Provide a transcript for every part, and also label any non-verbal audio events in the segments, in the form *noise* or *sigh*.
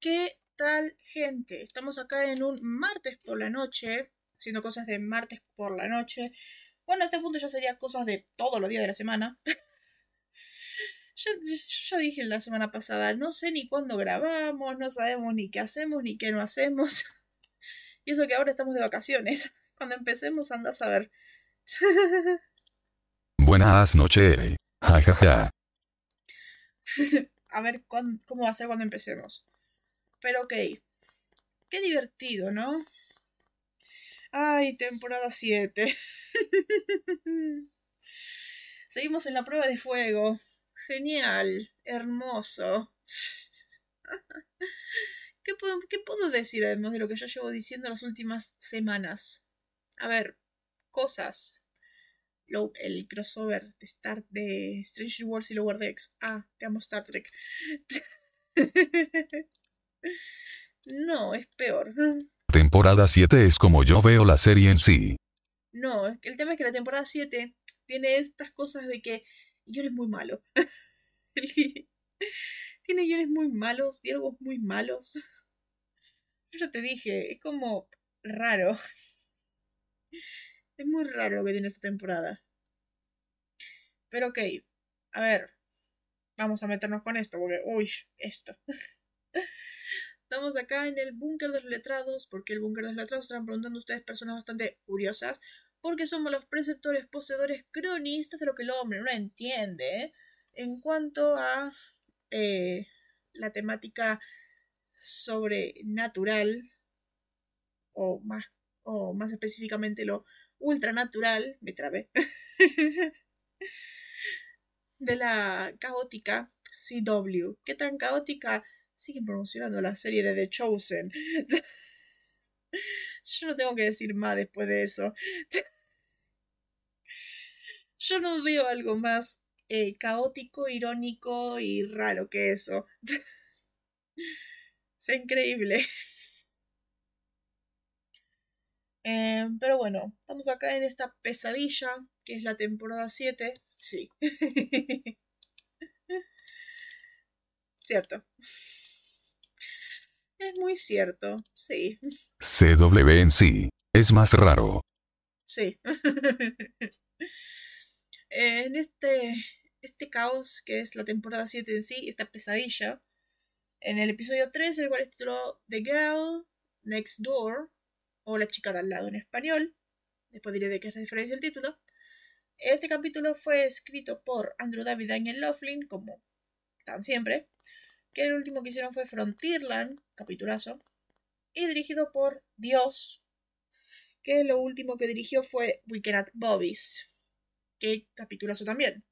¿Qué tal, gente? Estamos acá en un martes por la noche, haciendo cosas de martes por la noche. Bueno, a este punto ya sería cosas de todos los días de la semana. *laughs* yo, ya dije la semana pasada, no sé ni cuándo grabamos, no sabemos ni qué hacemos ni qué no hacemos. *laughs* y eso que ahora estamos de vacaciones. *laughs* Cuando empecemos, andas a ver. Buenas noches. Ja, ja, ja. a ver cómo va a ser cuando empecemos. Pero ok. Qué divertido, ¿no? Ay, temporada 7. *laughs* Seguimos en la prueba de fuego. Genial. Hermoso. *laughs* ¿Qué puedo, ¿Qué puedo decir además de lo que yo llevo diciendo las últimas semanas? A ver, cosas el crossover de Star de Stranger Wars y Lower Decks. Ah, te amo Star Trek. *laughs* *laughs* no, es peor. Temporada 7 es como yo veo la serie en sí. No, el tema es que la temporada 7 tiene estas cosas de que yo eres muy malo. *laughs* tiene guiones muy malos, diálogos muy malos. Yo ya te dije, es como raro. Es muy raro lo que tiene esta temporada. Pero ok, a ver, vamos a meternos con esto, porque, uy, esto. *laughs* Estamos acá en el búnker de los letrados, porque el búnker de los letrados están preguntando ustedes personas bastante curiosas, porque somos los preceptores, poseedores, cronistas de lo que el hombre no entiende en cuanto a eh, la temática sobrenatural, o más, o más específicamente lo ultranatural, me trabé, *laughs* de la caótica CW. ¿Qué tan caótica? Siguen promocionando la serie de The Chosen. *laughs* Yo no tengo que decir más después de eso. *laughs* Yo no veo algo más eh, caótico, irónico y raro que eso. *laughs* es increíble. Eh, pero bueno, estamos acá en esta pesadilla, que es la temporada 7. Sí. cierto. Es muy cierto, sí. CW en sí. Es más raro. Sí. *laughs* en este, este caos que es la temporada 7 en sí, esta pesadilla, en el episodio 3, el cual es titulado The Girl Next Door, o La chica de al lado en español. Después diré de qué se diferencia el título. Este capítulo fue escrito por Andrew David Daniel Laughlin, como tan siempre. Que el último que hicieron fue Frontierland, capitulazo. Y dirigido por Dios, que lo último que dirigió fue Weekend at Bobby's, que capitulazo también.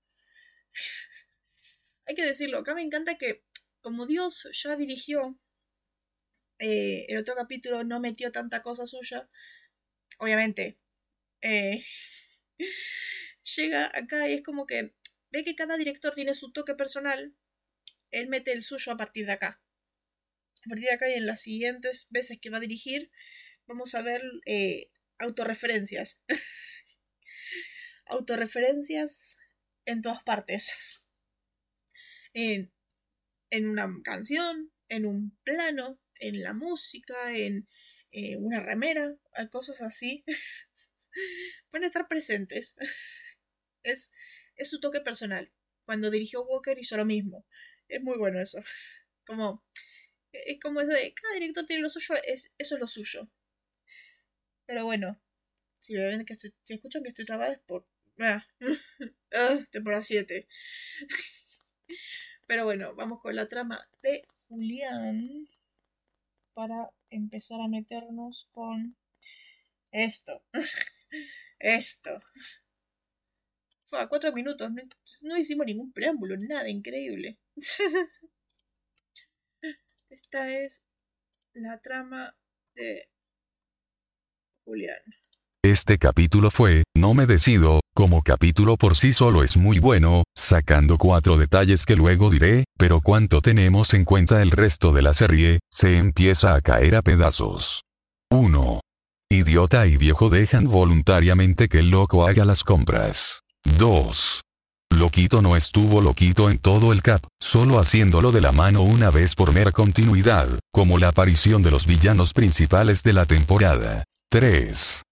*laughs* Hay que decirlo, acá me encanta que como Dios ya dirigió eh, el otro capítulo no metió tanta cosa suya. Obviamente, eh, *laughs* llega acá y es como que ve que cada director tiene su toque personal. Él mete el suyo a partir de acá. A partir de acá y en las siguientes veces que va a dirigir, vamos a ver eh, autorreferencias. *laughs* autorreferencias en todas partes. En, en una canción, en un plano, en la música, en eh, una remera, cosas así, *laughs* van a estar presentes. *laughs* es, es su toque personal. Cuando dirigió Walker hizo lo mismo. Es muy bueno eso. Como, es como eso de cada director tiene lo suyo, es, eso es lo suyo. Pero bueno, si ven que si escuchan que estoy trabada es por. Ah, *laughs* ah temporada 7. *laughs* Pero bueno, vamos con la trama de Julián para empezar a meternos con esto. *laughs* esto. Fue a cuatro minutos, no, hicimos ningún preámbulo, nada increíble. *laughs* Esta es la trama de Julián. Este capítulo fue, no me decido, como capítulo por sí solo es muy bueno, sacando cuatro detalles que luego diré, pero cuanto tenemos en cuenta el resto de la serie, se empieza a caer a pedazos. 1. Idiota y viejo dejan voluntariamente que el loco haga las compras. 2. Loquito no estuvo loquito en todo el cap, solo haciéndolo de la mano una vez por mera continuidad, como la aparición de los villanos principales de la temporada. 3.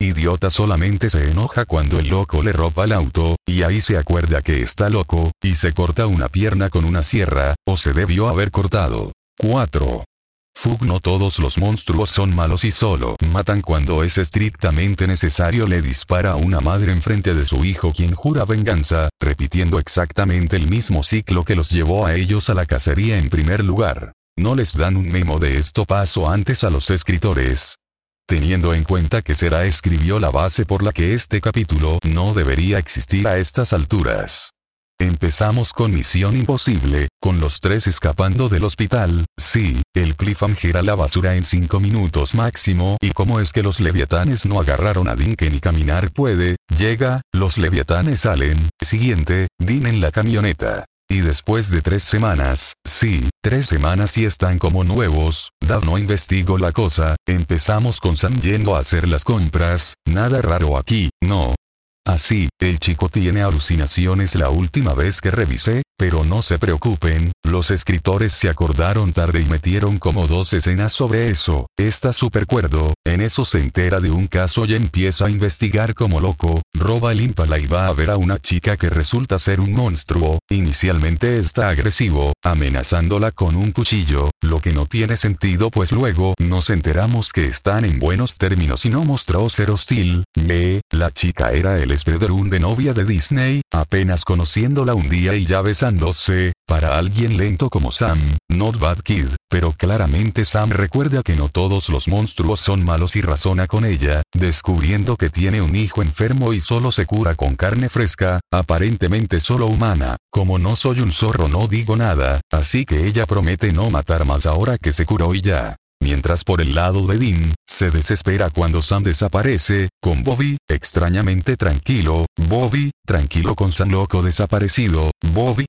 Idiota solamente se enoja cuando el loco le roba el auto, y ahí se acuerda que está loco, y se corta una pierna con una sierra, o se debió haber cortado. 4. Fug no todos los monstruos son malos y solo matan cuando es estrictamente necesario le dispara a una madre enfrente de su hijo quien jura venganza, repitiendo exactamente el mismo ciclo que los llevó a ellos a la cacería en primer lugar. No les dan un memo de esto paso antes a los escritores, teniendo en cuenta que Sera escribió la base por la que este capítulo no debería existir a estas alturas. Empezamos con Misión Imposible, con los tres escapando del hospital, sí, el cliffhanger a la basura en 5 minutos máximo y cómo es que los leviatanes no agarraron a Dean que ni caminar puede, llega, los leviatanes salen, siguiente, Dean en la camioneta. Y después de tres semanas, sí, tres semanas y están como nuevos, Dad no investigó la cosa, empezamos con Sam yendo a hacer las compras, nada raro aquí, no, Así, el chico tiene alucinaciones la última vez que revisé, pero no se preocupen, los escritores se acordaron tarde y metieron como dos escenas sobre eso, está super cuerdo, en eso se entera de un caso y empieza a investigar como loco, roba el impala y va a ver a una chica que resulta ser un monstruo, inicialmente está agresivo, amenazándola con un cuchillo, lo que no tiene sentido pues luego nos enteramos que están en buenos términos y no mostró ser hostil, me, la chica era el Spederun de novia de Disney, apenas conociéndola un día y ya besándose, para alguien lento como Sam, not bad kid, pero claramente Sam recuerda que no todos los monstruos son malos y razona con ella, descubriendo que tiene un hijo enfermo y solo se cura con carne fresca, aparentemente solo humana, como no soy un zorro no digo nada, así que ella promete no matar más ahora que se curó y ya. Mientras por el lado de Dean, se desespera cuando Sam desaparece, con Bobby, extrañamente tranquilo, Bobby, tranquilo con Sam loco desaparecido, Bobby.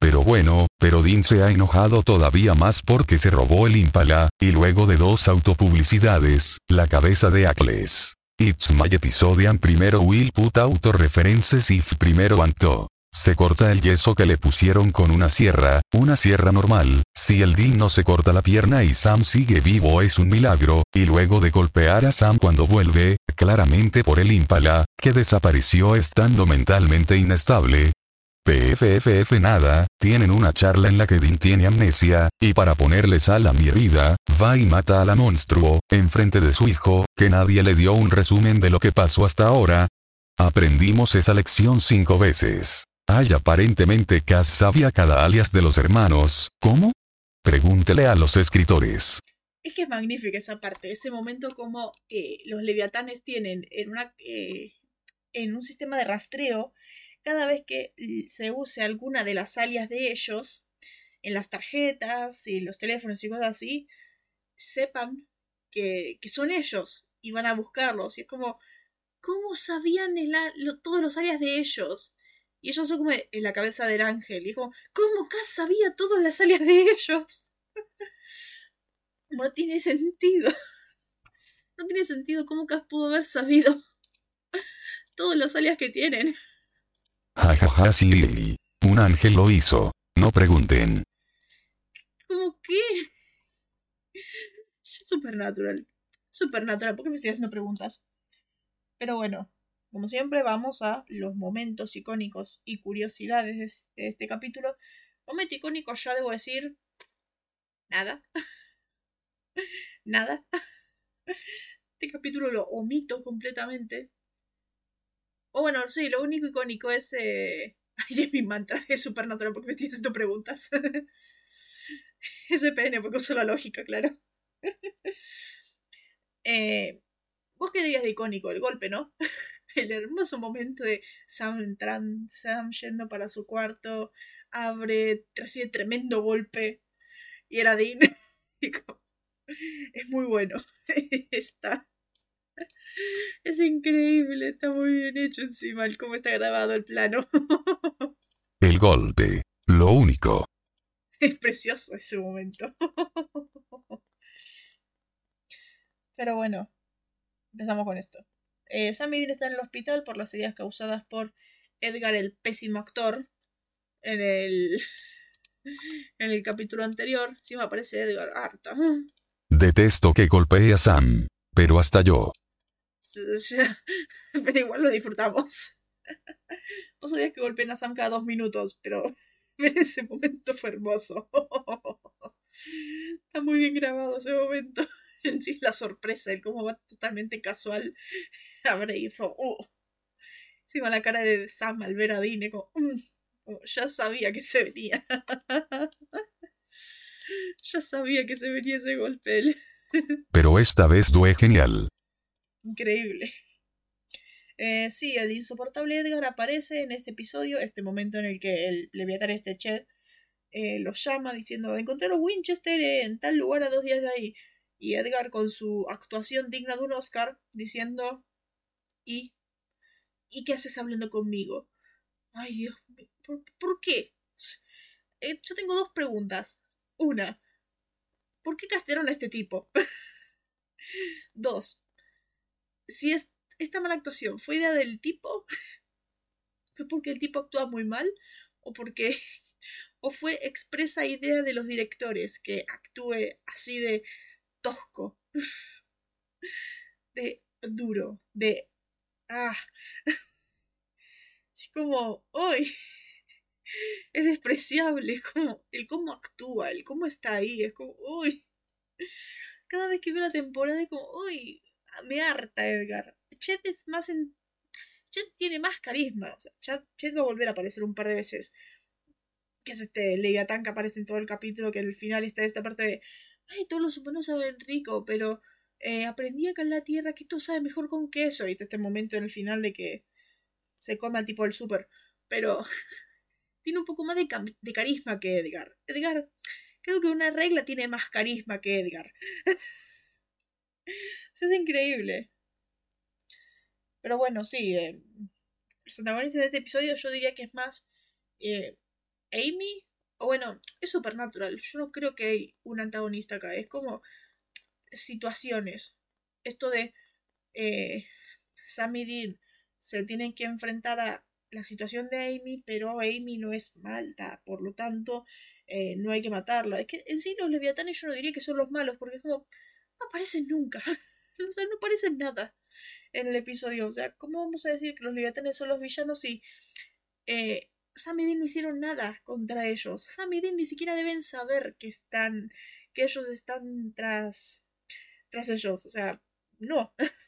Pero bueno, pero Dean se ha enojado todavía más porque se robó el Impala, y luego de dos autopublicidades, la cabeza de Ackles. It's my episode and primero will put auto references if primero anto. Se corta el yeso que le pusieron con una sierra, una sierra normal, si el Dean no se corta la pierna y Sam sigue vivo es un milagro, y luego de golpear a Sam cuando vuelve, claramente por el impala, que desapareció estando mentalmente inestable. PFFF nada, tienen una charla en la que Dean tiene amnesia, y para ponerle sal a mi herida, va y mata a la monstruo, enfrente de su hijo, que nadie le dio un resumen de lo que pasó hasta ahora. Aprendimos esa lección cinco veces. Ay, aparentemente Cass sabía cada alias de los hermanos. ¿Cómo? Pregúntele a los escritores. Es que es magnífica esa parte, ese momento como los leviatanes tienen en, una, eh, en un sistema de rastreo, cada vez que se use alguna de las alias de ellos, en las tarjetas y los teléfonos y cosas así, sepan que, que son ellos y van a buscarlos. Y es como, ¿cómo sabían el, todos los alias de ellos? Y ellos son como en la cabeza del ángel. Y es como, ¿cómo Cass sabía todas las alias de ellos? *laughs* no tiene sentido. No tiene sentido cómo Cass pudo haber sabido *laughs* todos los alias que tienen. Jajaja, sí. Un ángel lo hizo. No pregunten. ¿Cómo qué? *laughs* Supernatural. Supernatural. ¿Por qué me estoy haciendo preguntas? Pero bueno. Como siempre, vamos a los momentos icónicos y curiosidades de este capítulo. Momento icónico, ya debo decir. Nada. *laughs* Nada. Este capítulo lo omito completamente. O bueno, sí, lo único icónico es. Eh... *laughs* Ay, es mi mantra, es supernatural porque me estoy haciendo preguntas. *laughs* SPN, porque uso la lógica, claro. eh, ¿Vos qué dirías de icónico? El golpe, ¿no? El hermoso momento de Sam entrando, Sam yendo para su cuarto, abre, recibe tremendo golpe y era Dean. *laughs* es muy bueno. *laughs* está. Es increíble, está muy bien hecho encima el cómo está grabado el plano. *laughs* el golpe, lo único. Es precioso ese momento. Pero bueno, empezamos con esto. Eh, Sam Dean están en el hospital por las heridas causadas por Edgar el pésimo actor en el *laughs* en el capítulo anterior. Sí me aparece Edgar harta. Detesto que golpee a Sam, pero hasta yo. *laughs* Pero igual lo disfrutamos. *laughs* Vos sabías que golpeen a Sam cada dos minutos, pero en ese momento fue hermoso. Está muy bien grabado ese momento. En sí, la sorpresa, el cómo va totalmente casual a Brave. Uh. Encima la cara de Sam al ver a Dine, como, mm, ya sabía que se venía. *laughs* ya sabía que se venía ese golpe. *laughs* Pero esta vez due genial. Increíble. Eh, sí, el insoportable Edgar aparece en este episodio, este momento en el que el Leviatán este Chet eh, los llama diciendo encontré los Winchester en tal lugar a dos días de ahí. Y Edgar con su actuación digna de un Oscar diciendo ¿y? ¿y qué haces hablando conmigo? Ay Dios, ¿por, ¿por qué? Eh, yo tengo dos preguntas. Una, ¿por qué castearon a este tipo? *laughs* Dos, si es, esta mala actuación fue idea del tipo, *laughs* fue porque el tipo actúa muy mal o porque *laughs* o fue expresa idea de los directores que actúe así de tosco, de duro, de ah, es como, hoy es despreciable, es como el cómo actúa, el cómo está ahí, es como, uy, cada vez que veo la temporada es como, uy, me harta Edgar. Chet es más en... Chet tiene más carisma, o sea, Chet, va a volver a aparecer un par de veces, que es este Leviatán que aparece en todo el capítulo, que al final está esta parte de, ay, todos los humanos saben rico, pero eh, aprendí acá en la Tierra que esto sabe mejor con queso, y este momento en el final de que se come al tipo del súper, pero *laughs* tiene un poco más de, carisma que Edgar. Edgar, creo que una regla tiene más carisma que Edgar. *laughs* Eso es increíble. Pero bueno, sí. Eh, antagonistas de este episodio yo diría que es más eh, Amy. O bueno, es supernatural. Yo no creo que hay un antagonista acá. Es como situaciones. Esto de eh, Sam y Dean se tienen que enfrentar a la situación de Amy, pero Amy no es malta, por lo tanto eh, no hay que matarla. Es que en sí los leviatanes yo no diría que son los malos, porque es como, no aparecen nunca. *laughs* o sea, no aparecen nada en el episodio. O sea, ¿cómo vamos a decir que los leviatanes son los villanos si eh, Sam y Dean no hicieron nada contra ellos? Sam y Dean ni siquiera deben saber que están, que ellos están tras, tras ellos. O sea, no. *laughs*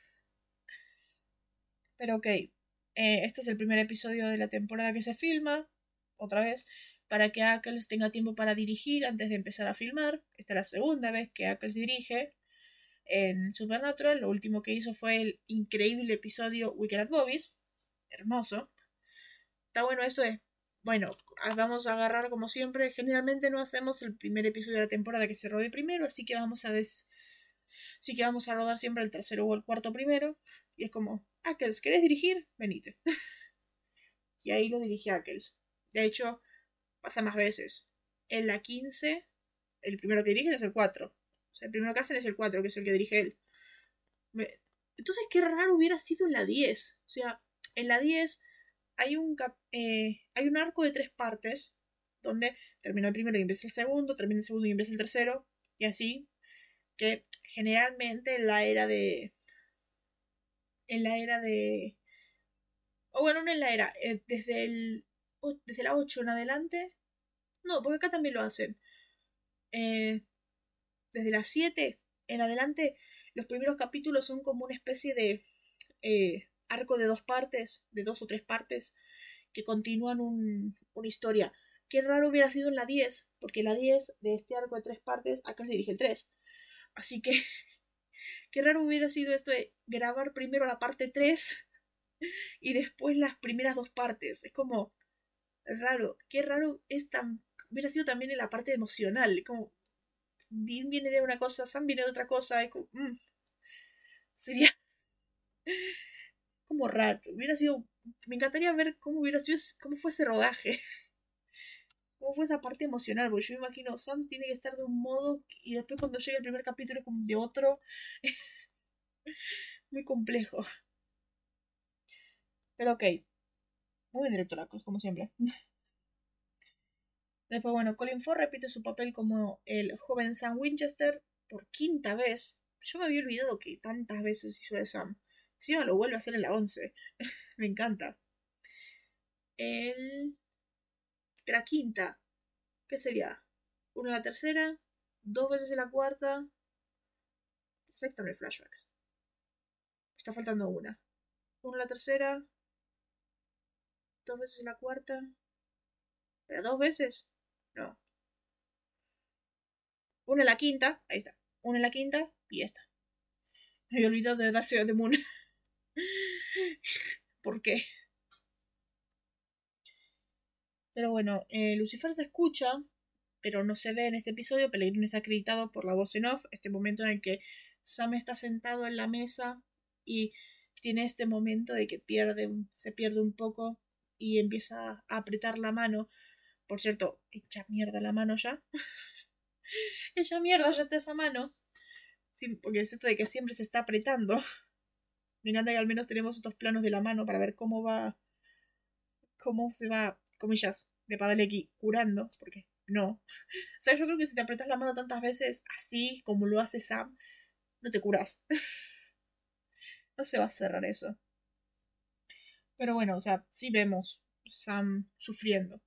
Pero ok, eh, este es el primer episodio de la temporada que se filma, otra vez, para que Ackles tenga tiempo para dirigir antes de empezar a filmar. Esta es la segunda vez que Ackles dirige en Supernatural. Lo último que hizo fue el increíble episodio Wicked at Bobby's. Hermoso. Está bueno esto de, bueno, vamos a agarrar como siempre. Generalmente no hacemos el primer episodio de la temporada que se rode primero, así que vamos a des... Así que vamos a rodar siempre el tercero o el cuarto primero. Y es como, Ackles, ¿querés dirigir? Venite. *laughs* y ahí lo dirige Ackles. De hecho, pasa más veces. En la 15, el primero que dirigen es el 4 el primero que hacen es el 4, que es el que dirige él. Entonces, qué raro hubiera sido en la 10. O sea, en la 10 hay un, eh, hay un arco de tres partes, donde termina el primero y empieza el segundo, termina el segundo y empieza el tercero, y así, que generalmente en la era de... En la era de... O bueno, no en la era, eh, desde el... Desde la 8 en adelante. No, porque acá también lo hacen. Eh, desde las 7 en adelante, los primeros capítulos son como una especie de eh, arco de dos partes, de dos o tres partes, que continúan una historia. Qué raro hubiera sido en la 10, porque la 10 de este arco de tres partes, acá se dirige el 3. Así que, *laughs* qué raro hubiera sido esto de grabar primero la parte 3 *laughs* y después las primeras dos partes. Es como raro, qué raro es tan... Hubiera sido también en la parte emocional, como Dean viene de una cosa, Sam viene de otra cosa. Mm, *laughs* sería como raro. Hubiera sido. Me encantaría ver cómo hubiera sido, cómo fue ese rodaje. Cómo fue esa parte emocional, porque yo me imagino, Sam tiene que estar de un modo y después cuando llega el primer capítulo es como de otro. *laughs* Muy complejo. Pero ok. Muy directora, como siempre. *laughs* Después, bueno, Colin Ford repite su papel como el joven Sam Winchester por quinta vez. Yo me había olvidado que tantas veces hizo de Sam. Encima lo vuelve a hacer en la 11. *laughs* me encanta. El... La quinta. ¿Qué sería? Una en la tercera, dos veces en la cuarta. Sexta no hay flashbacks. Está faltando una. Una en la tercera. Dos veces en la cuarta. ¿Pero dos veces? No. Una en la quinta. Ahí está. Una en la quinta y esta. Me había olvidado de darse de Moon. *laughs* ¿Por qué? Pero bueno, eh, Lucifer se escucha, pero no se ve en este episodio. Pellegrino está acreditado por la voz en off. Este momento en el que Sam está sentado en la mesa y tiene este momento de que pierde, se pierde un poco y empieza a apretar la mano. Por cierto, echa mierda la mano ya. *laughs* echa mierda ya está esa mano. Porque es esto de que siempre se está apretando. Me encanta que al menos tenemos estos planos de la mano para ver cómo va. cómo se va, comillas, de Padalecki curando. Porque no. *laughs* O sea, yo creo que si te apretas la mano tantas veces, así como lo hace Sam, no te curas. *laughs* no se va a cerrar eso. Pero bueno, o sea, sí vemos Sam sufriendo.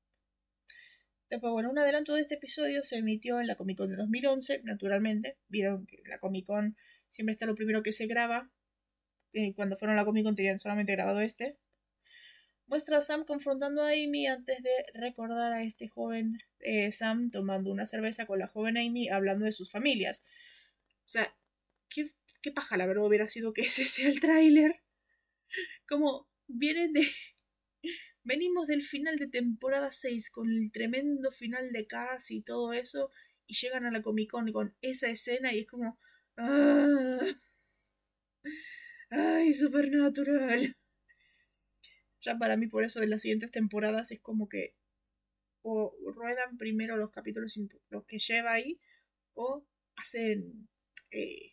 Después, bueno, un adelanto de este episodio se emitió en la Comic Con de 2011, naturalmente. Vieron que la Comic Con siempre está lo primero que se graba. Cuando fueron a la Comic Con tenían solamente grabado este. Muestra a Sam confrontando a Amy antes de recordar a este joven eh, Sam tomando una cerveza con la joven Amy hablando de sus familias. O sea, qué, qué paja la verdad hubiera sido que *laughs* ese sea el tráiler. Como vienen de *laughs* venimos del final de temporada 6 con el tremendo final de Cass y todo eso, y llegan a la Comic Con con esa escena y es como... ¡Ah! ¡Ay, Supernatural! Ya para mí por eso en las siguientes temporadas es como que o ruedan primero los capítulos los que lleva ahí o hacen eh,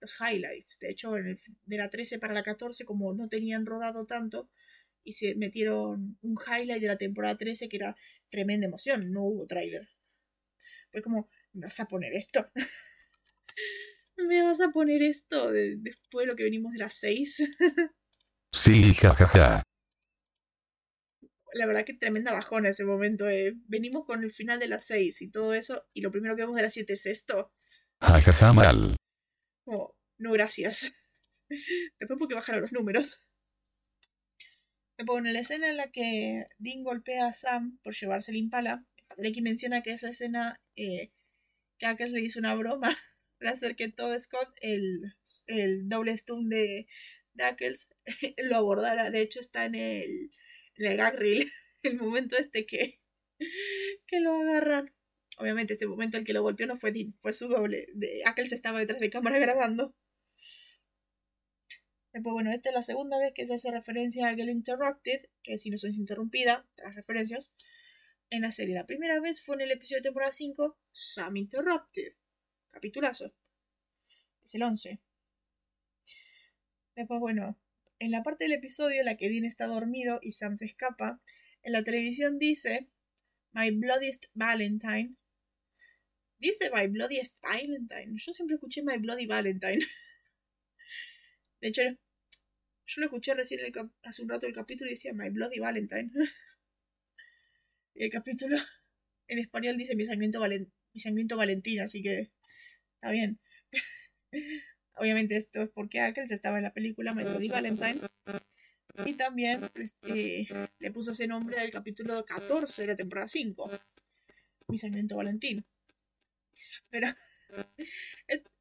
los highlights. De hecho, de la 13 para la 14, como no tenían rodado tanto, y se metieron un highlight de la temporada 13 que era tremenda emoción. No hubo tráiler. Fue como, ¿me vas a poner esto? *laughs* ¿Me vas a poner esto después de lo que venimos de las 6? *laughs* sí, jajaja. La verdad que tremenda bajona ese momento. Eh. Venimos con el final de las 6 y todo eso, y lo primero que vemos de las 7 es esto. Jajaja, mal. Oh, no, gracias. *laughs* Después porque bajaron los números. En la escena en la que Dean golpea a Sam por llevarse el impala, Lecky menciona que esa escena eh, que le hizo una broma *laughs* al hacer que Todd Scott, el, el doble stun de Dackles, *laughs* lo abordara. De hecho, está en el, en el *laughs* el momento este que, que lo agarran. Obviamente, este momento el que lo golpeó no fue Dean, fue su doble. De, Ackles estaba detrás de cámara grabando. Después, bueno, esta es la segunda vez que se hace referencia a Girl Interrupted, que si no es interrumpida, las referencias, en la serie. La primera vez fue en el episodio de temporada 5, Sam Interrupted. Capitulazo. Es el 11. Después, bueno, en la parte del episodio en la que Dean está dormido y Sam se escapa, en la televisión dice My Bloodiest Valentine. Dice My Bloodiest Valentine. Yo siempre escuché My Bloody Valentine. *laughs* De hecho, yo lo escuché recién hace un rato el capítulo y decía My Bloody Valentine. *laughs* y el capítulo *laughs* en español dice Mi sangriento, Valentín, así que está bien. Obviamente esto es porque Ackles estaba en la película My Bloody Valentine. Y también este, le puso ese nombre al capítulo 14 de la temporada 5. Mi sangriento Valentín. Pero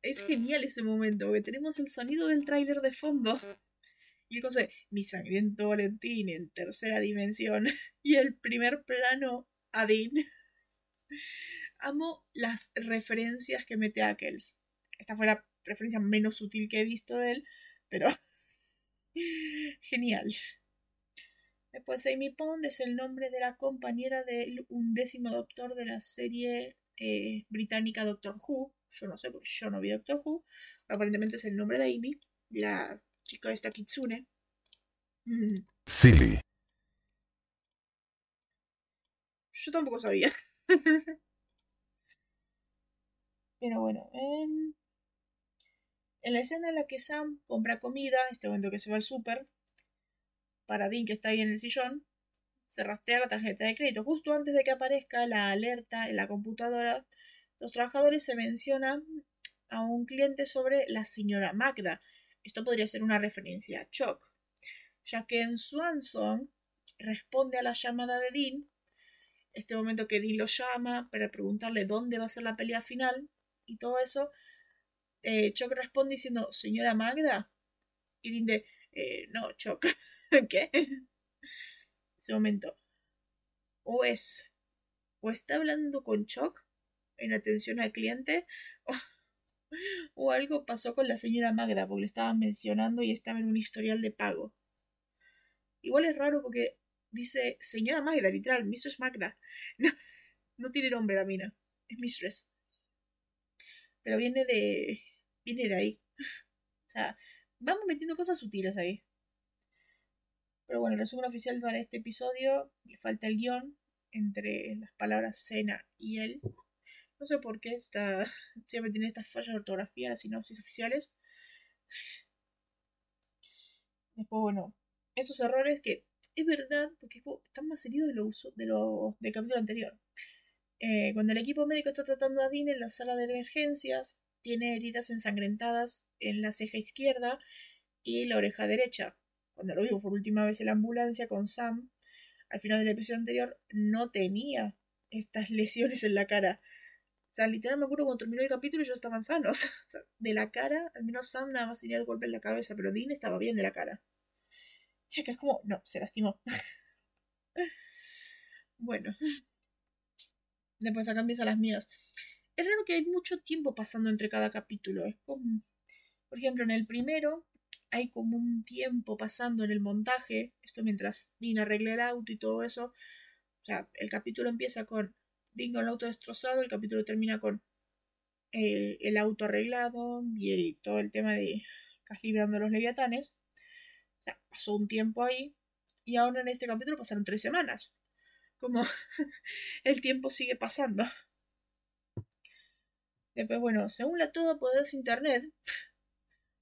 es, genial ese momento, porque tenemos el sonido del tráiler de fondo. Y el cosa de Mi sangriento Valentín en tercera dimensión. *laughs* Y el primer plano a Dean. Amo las referencias que mete Ackles. Esta fue la referencia menos sutil que he visto de él, pero *laughs* genial. Después Amy Pond es el nombre de la compañera del undécimo doctor de la serie eh, británica Doctor Who. Yo no sé porque yo no vi Doctor Who. Aparentemente es el nombre de Amy, la chica de esta Kitsune. Sí. Yo tampoco sabía. *laughs* Pero bueno, en... en la escena en la que Sam compra comida, este momento que se va al súper, para Dean que está ahí en el sillón, se rastrea la tarjeta de crédito. Justo antes de que aparezca la alerta en la computadora, los trabajadores se menciona a un cliente sobre la señora Magda. Esto podría ser una referencia a Chuck, ya que en Swanson responde a la llamada de Dean, este momento que Dean lo llama para preguntarle dónde va a ser la pelea final y todo eso, eh, Chuck responde diciendo, señora Magda, y de, eh, no, Chuck, *laughs* ¿qué? ese momento. O es, o está hablando con Chuck en atención al cliente, *laughs* o, algo pasó con la señora Magda, porque le estaban mencionando y estaba en un historial de pago. Igual es raro porque dice señora Magda, literal, Mistress Magda. *laughs* No, tiene nombre la mina, es Mistress. Pero viene de. Viene de ahí. O sea, vamos metiendo cosas sutiles ahí. Pero bueno, el resumen oficial para este episodio, le falta el guion entre las palabras cena y él. No sé por qué, está, siempre tiene estas fallas de ortografía, las sinopsis oficiales. Después, bueno, esos errores que es verdad, porque están más heridos de lo, de lo del capítulo anterior. Eh, cuando el equipo médico está tratando a Dean en la sala de emergencias, tiene heridas ensangrentadas en la ceja izquierda y la oreja derecha cuando lo vimos por última vez en la ambulancia con Sam, al final del episodio anterior, no tenía estas lesiones en la cara. O sea, literal me acuerdo cuando terminó el capítulo y yo estaban sanos. *laughs* De la cara, al menos Sam nada más tenía el golpe en la cabeza, pero Dean estaba bien de la cara. Ya que es como, no, se lastimó. *laughs* bueno. *laughs* Después acá empiezan las mías. Es raro que hay mucho tiempo pasando entre cada capítulo. Es como, por ejemplo, en el primero hay como un tiempo pasando en el montaje, esto mientras Dean arregla el auto y todo eso. O sea, el capítulo empieza con Dean con el auto destrozado, el capítulo termina con eh, el auto arreglado y todo el tema de librando los leviatanes. O sea, pasó un tiempo ahí y ahora en este capítulo pasaron tres semanas. Como *laughs* el tiempo sigue pasando. Después, bueno, según la Todo Poderosa Internet,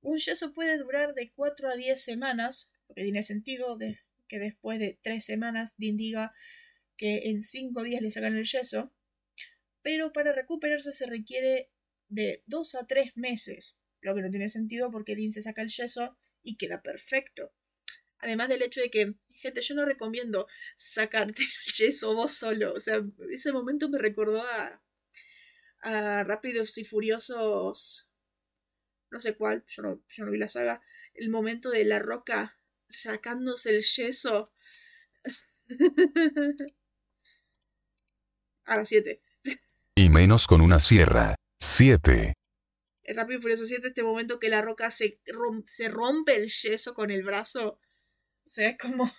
un yeso puede durar de 4 a 10 semanas, porque tiene sentido que después de 3 semanas Dean diga que en 5 días le sacan el yeso, pero para recuperarse se requiere de 2 a 3 meses, lo que no tiene sentido porque Dean se saca el yeso y queda perfecto. Además del hecho de que, gente, yo no recomiendo sacarte el yeso vos solo. O sea, ese momento me recordó a, a Rápidos y Furiosos no sé cuál, yo no, yo no vi la saga, el momento de la roca sacándose el yeso. *laughs* A las 7. Y menos con una sierra. 7. Es Rápido y Furioso 7 este momento que la roca se, se rompe el yeso con el brazo. O sea, es como...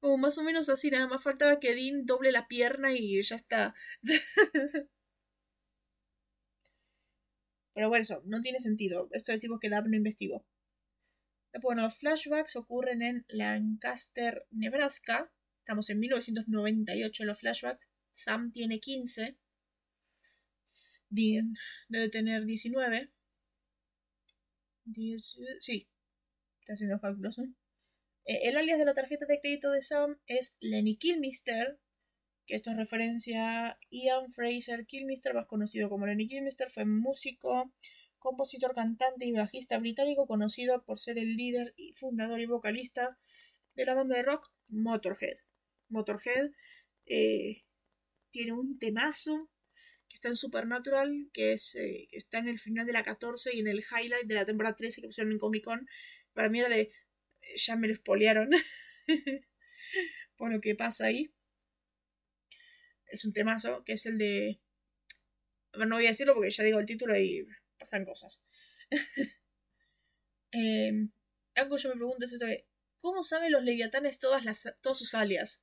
Como más o menos así, nada más faltaba que Dean doble la pierna y ya está. *laughs* Pero bueno, eso no tiene sentido. Esto decimos que Dab no investigó. Bueno, los flashbacks ocurren en Lancaster, Nebraska. Estamos en 1998 los flashbacks. Sam tiene 15. Dean debe tener 19. sí, está haciendo cálculos. Eh, el alias de la tarjeta de crédito de Sam es Lenny Kilmister, que esto es referencia a Ian Fraser Kilmister, más conocido como Lenny Kilmister, fue músico, compositor, cantante y bajista británico, conocido por ser el líder y fundador y vocalista de la banda de rock Motorhead. Motorhead eh, tiene un temazo que está en Supernatural, que, es, eh, está en el final de la 14 y en el highlight de la temporada 13 que pusieron en Comic Con. Para mí era de. Ya me lo espolearon. *laughs* por lo que pasa ahí es un temazo, que es el de... No voy a decirlo porque ya digo el título y pasan cosas. *laughs* Em, algo que yo me pregunto es esto ¿cómo saben los leviatanes todas, las, todas sus alias?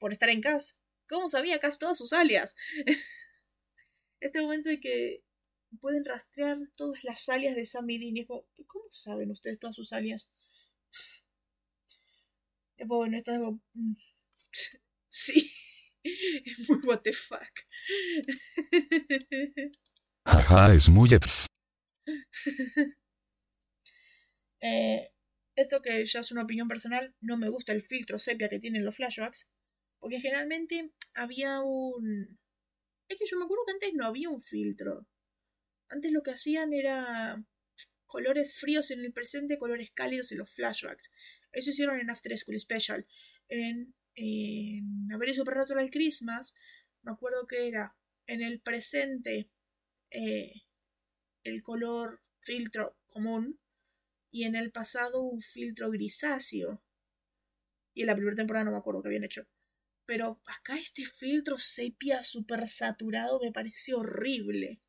Por estar en casa. ¿Cómo sabía Cass todas sus alias? *laughs* este momento de que pueden rastrear todas las alias de Sam y ¿cómo saben ustedes todas sus alias? Bueno, esto es algo... Mm, *laughs* sí. *laughs* Es muy what the fuck. Jaja, es muy. *laughs* Eh, esto que ya es una opinión personal, no me gusta el filtro sepia que tienen los flashbacks. Porque generalmente había un... Es que yo me acuerdo que antes no había un filtro. Antes lo que hacían era colores fríos en el presente, colores cálidos en los flashbacks. Eso hicieron en After School Special. En, en A Very Supernatural Christmas, me acuerdo que era en el presente eh, el color filtro común y en el pasado un filtro grisáceo. Y en la primera temporada no me acuerdo qué habían hecho. Pero acá este filtro sepia super saturado me parece horrible.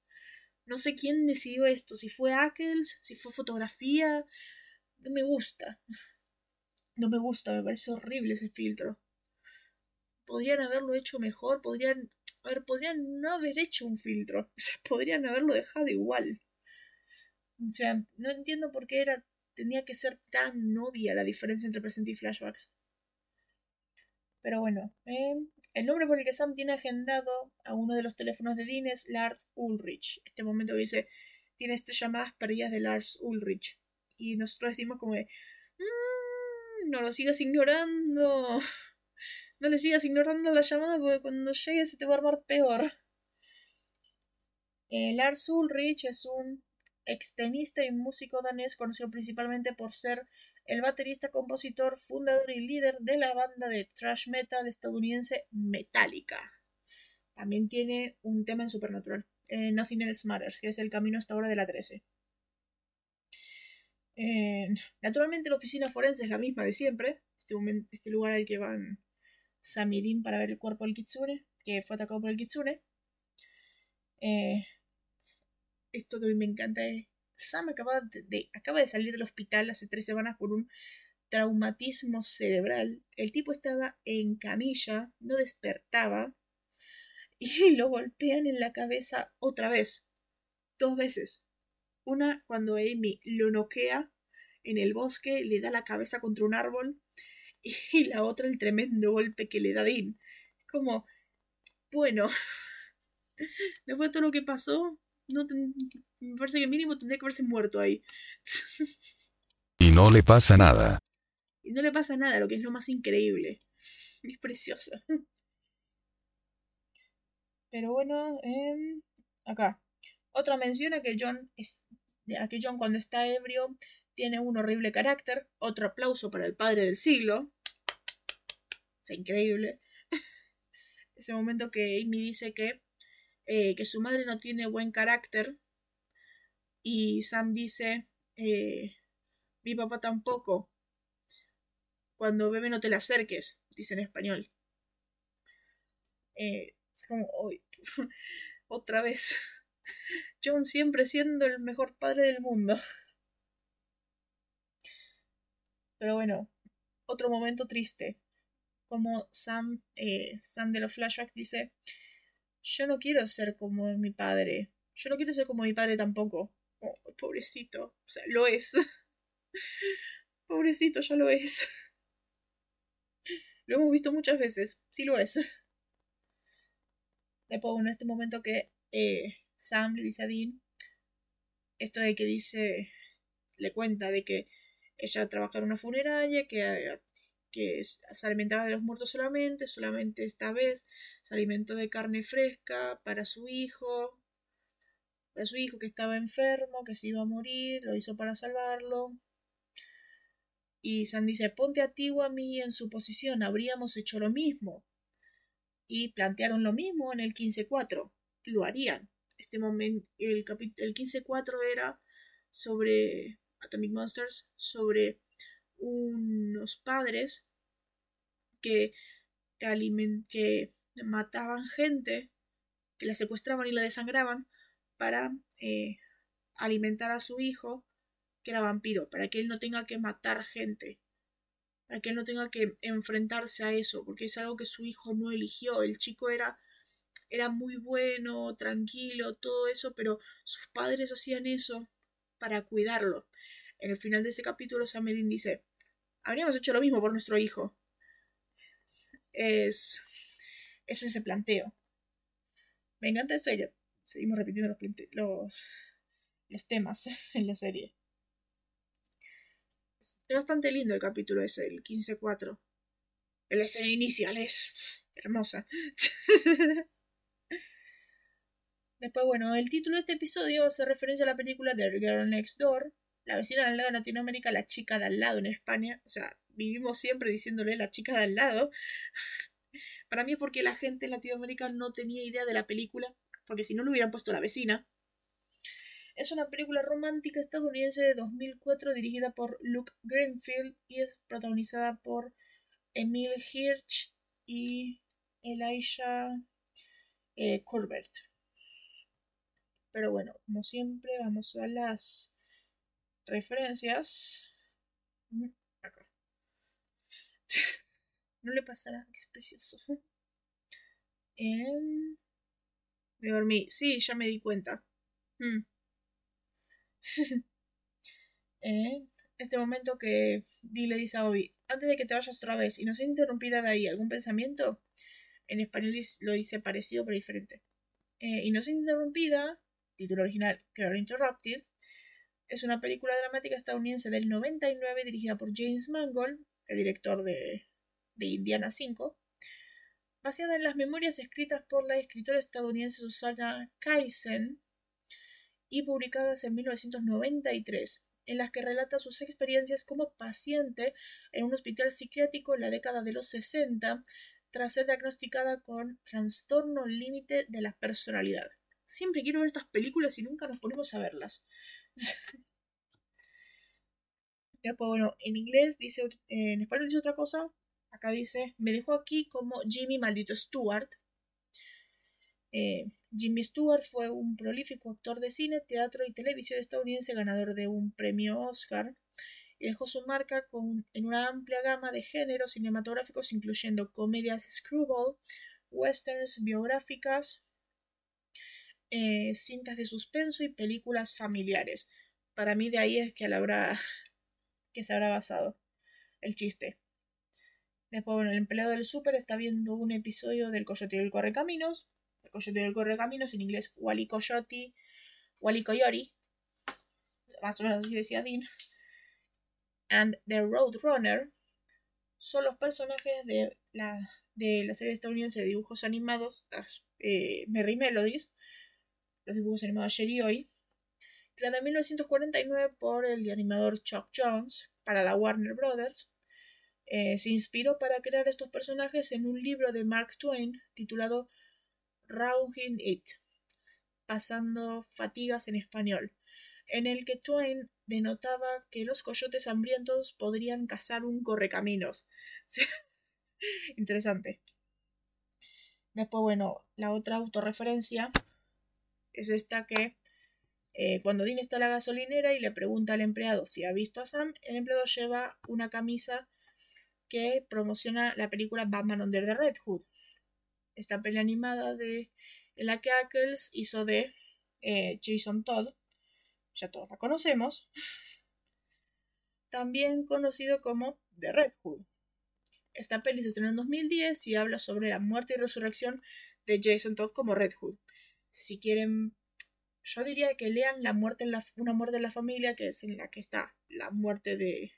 No sé quién decidió esto, si fue Ackles, si fue fotografía. No me gusta. No me gusta, me parece horrible ese filtro. Podrían haberlo hecho mejor, podrían. A ver, podrían no haber hecho un filtro. *laughs* O sea, podrían haberlo dejado igual. O sea, no entiendo por qué era. tenía que ser tan novia la diferencia entre presente y flashbacks. Pero bueno, eh, el nombre por el que Sam tiene agendado a uno de los teléfonos de Dean es Lars Ulrich. Este momento dice, tiene tres llamadas perdidas de Lars Ulrich. Y nosotros decimos como de, mmm, no lo sigas ignorando. *laughs* No le sigas ignorando la llamada porque cuando llegue se te va a armar peor. Eh, Lars Ulrich es un extenista y músico danés conocido principalmente por ser el baterista, compositor, fundador y líder de la banda de thrash metal estadounidense Metallica. También tiene un tema en Supernatural, eh, Nothing Else Matters, que es el camino hasta ahora de la 13. Eh, naturalmente la oficina forense es la misma de siempre, este, este lugar al que van Sam Dean para ver el cuerpo del Kitsune, que fue atacado por el Kitsune. Eh, esto que a mí me encanta es Sam acaba de, acaba de salir del hospital hace tres semanas por un traumatismo cerebral. El tipo estaba en camilla, no despertaba *laughs* y lo golpean en la cabeza otra vez, dos veces. Una cuando Amy lo noquea en el bosque, le da la cabeza contra un árbol *laughs* y la otra el tremendo golpe que le da Dean. Como, bueno, *laughs* después de todo lo que pasó, no me parece que mínimo tendría que haberse muerto ahí. *laughs* y no le pasa nada. Y no le pasa nada, lo que es lo más increíble. *laughs* Es precioso. *laughs* Pero bueno, eh, acá. Otra mención a que John es, a que John cuando está ebrio tiene un horrible carácter. Otro aplauso para el padre del siglo. Es increíble. Ese momento que Amy dice que eh, que su madre no tiene buen carácter y Sam dice, eh, mi papá tampoco. Cuando bebe no te le acerques, dice en español. Eh, es como, hoy *laughs* otra vez. *laughs* John siempre siendo el mejor padre del mundo. *laughs* Pero bueno, otro momento triste. Como Sam, Sam de los flashbacks dice, yo no quiero ser como mi padre. Yo no quiero ser como mi padre tampoco. Oh, pobrecito. O sea, lo es. *laughs* pobrecito, ya lo es. *laughs* Lo hemos visto muchas veces. Sí lo es. Después, en este momento que eh, Sam le dice a Dean esto de que dice, le cuenta de que ella trabaja en una funeraria, que que se alimentaba de los muertos solamente, solamente esta vez se alimentó de carne fresca para su hijo, para su hijo que estaba enfermo, que se iba a morir, lo hizo para salvarlo. Y San dice, ponte a ti o a mí en su posición, habríamos hecho lo mismo. Y plantearon lo mismo en el 15.4, lo harían. Este momento, el, el 15.4 era sobre Atomic Monsters, sobre unos padres que, que mataban gente, que la secuestraban y la desangraban para eh, alimentar a su hijo, que era vampiro, para que él no tenga que matar gente, para que él no tenga que enfrentarse a eso, porque es algo que su hijo no eligió. El chico era, era muy bueno, tranquilo, todo eso, pero sus padres hacían eso para cuidarlo. En el final de ese capítulo, Samedin dice, habríamos hecho lo mismo por nuestro hijo. Es, es ese planteo. Me encanta esto y seguimos repitiendo los, los, los temas *laughs* en la serie. Es bastante lindo el capítulo ese, el 15-4. La escena inicial es hermosa. *laughs* Después, bueno, el título de este episodio hace referencia a la película The Girl Next Door, la vecina de al lado en Latinoamérica, la chica de al lado en España. O sea, vivimos siempre diciéndole la chica de al lado. *laughs* Para mí es porque la gente en Latinoamérica no tenía idea de la película, porque si no le hubieran puesto la vecina. Es una película romántica estadounidense de 2004 dirigida por Luke Greenfield y es protagonizada por Emil Hirsch y Elijah eh. Pero bueno, como siempre, vamos a las referencias. Acá. *laughs* no le pasará, que es precioso. Em, me dormí. Sí, ya me di cuenta. Mm. *laughs* Eh, este momento que Dee le dice a Bobby, antes de que te vayas otra vez y no sea interrumpida de ahí algún pensamiento, en español lo dice parecido pero diferente. Eh, y no sea interrumpida, título original Girl Interrupted, es una película dramática estadounidense del 99 dirigida por James Mangold, el director de, Indiana 5, basada en las memorias escritas por la escritora estadounidense Susana Kaisen y publicadas en 1993, en las que relata sus experiencias como paciente en un hospital psiquiátrico en la década de los 60, tras ser diagnosticada con trastorno límite de la personalidad. Siempre quiero ver estas películas y nunca nos ponemos a verlas. *laughs* Después, bueno, en inglés dice, en español dice otra cosa. Acá dice, me dejó aquí como Jimmy Maldito Stewart. Eh, Jimmy Stewart fue un prolífico actor de cine, teatro y televisión estadounidense ganador de un premio Oscar y dejó su marca con, en una amplia gama de géneros cinematográficos incluyendo comedias screwball, westerns biográficas, eh, cintas de suspenso y películas familiares. Para mí de ahí es *laughs* que, se habrá basado el chiste. Después, bueno, el empleado del súper está viendo un episodio del Coyote del Correcaminos. El Coyote del Correcaminos, en inglés Wally Coyote, Wally Coyote, más o menos así decía Dean. And the Roadrunner son los personajes de la, de la serie estadounidense de dibujos animados, eh, Merry Melodies, los dibujos animados ayer y hoy, creada en 1949 por el animador Chuck Jones para la Warner Brothers. Eh, se inspiró para crear estos personajes en un libro de Mark Twain titulado Rounding It, pasando fatigas en español, en el que Twain denotaba que los coyotes hambrientos podrían cazar un correcaminos. *laughs* Interesante. Después, bueno, la otra autorreferencia es esta que eh, cuando Dean está en la gasolinera y le pregunta al empleado si ha visto a Sam, el empleado lleva una camisa que promociona la película Batman Under the Red Hood. Esta pelea animada de, en la que Ackles hizo de eh, Jason Todd, ya todos la conocemos, también conocido como The Red Hood. Esta peli se estrenó en 2010 y habla sobre la muerte y resurrección de Jason Todd como Red Hood si quieren, yo diría que lean la muerte en la, una muerte en la familia, que es en la que está la muerte de,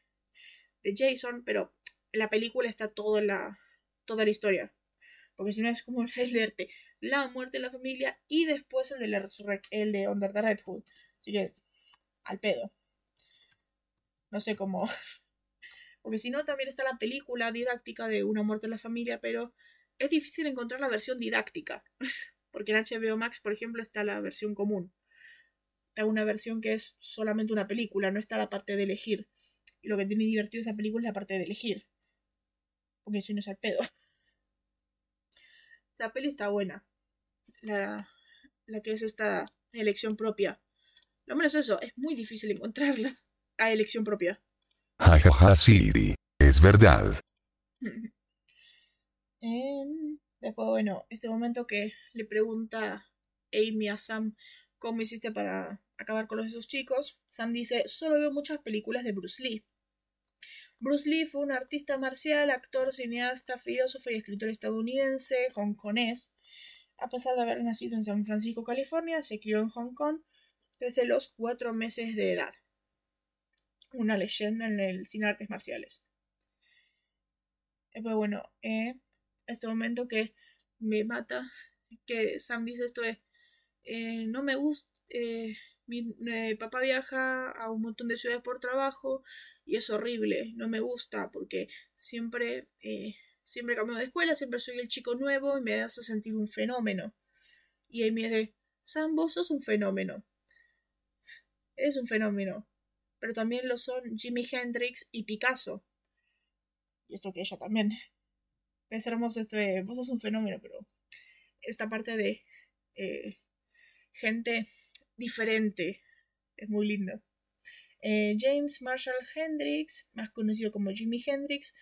de Jason, pero la película está toda la, toda la historia. Porque si no es como *laughs* es leerte la muerte en la familia y después el de la el de Under the Red Hood. Así que, al pedo. No sé cómo. *laughs* Porque si no, también está la película didáctica de Una muerte en la familia, pero es difícil encontrar la versión didáctica. *laughs* Porque en HBO Max, por ejemplo, está la versión común. Está una versión que es solamente una película, no está la parte de elegir. Y lo que tiene divertido esa película es la parte de elegir. Porque si no es al pedo. *laughs* La peli está buena. La, la que es esta elección propia. Lo menos eso, es muy difícil encontrarla. A elección propia. Jajaja, sí, es verdad. *laughs* eh, Después, bueno, este momento que le pregunta Amy a Sam cómo hiciste para acabar con los esos chicos, Sam dice, solo veo muchas películas de Bruce Lee. Bruce Lee fue un artista marcial, actor, cineasta, filósofo y escritor estadounidense, hongkonés. A pesar de haber nacido en San Francisco, California, se crió en Hong Kong desde los cuatro meses de edad. Una leyenda en el cine artes marciales. Pues bueno, eh, este momento que me mata, que Sam dice esto es, eh, no me gusta, eh, mi eh, papá viaja a un montón de ciudades por trabajo y es horrible, no me gusta porque siempre, siempre cambio de escuela, siempre soy el chico nuevo y me hace sentir un fenómeno. Y él me dice, Sam, vos sos un fenómeno. Eres un fenómeno. Pero también lo son Jimi Hendrix y Picasso. Y esto que ella también. Es hermoso este. Vos sos un fenómeno, pero. Esta parte de. Eh, gente diferente. Es muy lindo. Eh, James Marshall Hendrix, más conocido como Jimi Hendrix,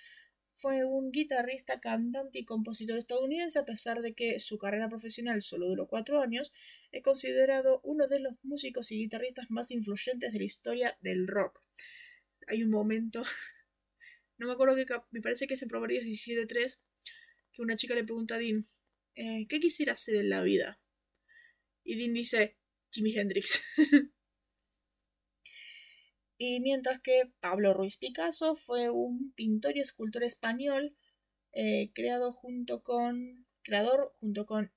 fue un guitarrista, cantante y compositor estadounidense, a pesar de que su carrera profesional solo duró cuatro años, es considerado uno de los músicos y guitarristas más influyentes de la historia del rock. Hay un momento, *laughs* no me acuerdo que, me parece que es en Proverbios 17.3, que una chica le pregunta a Dean, eh, ¿qué quisiera hacer en la vida? Y Dean dice, Jimi Hendrix. *laughs* y mientras que Pablo Ruiz Picasso fue un pintor y escultor español eh, creado junto con creador junto con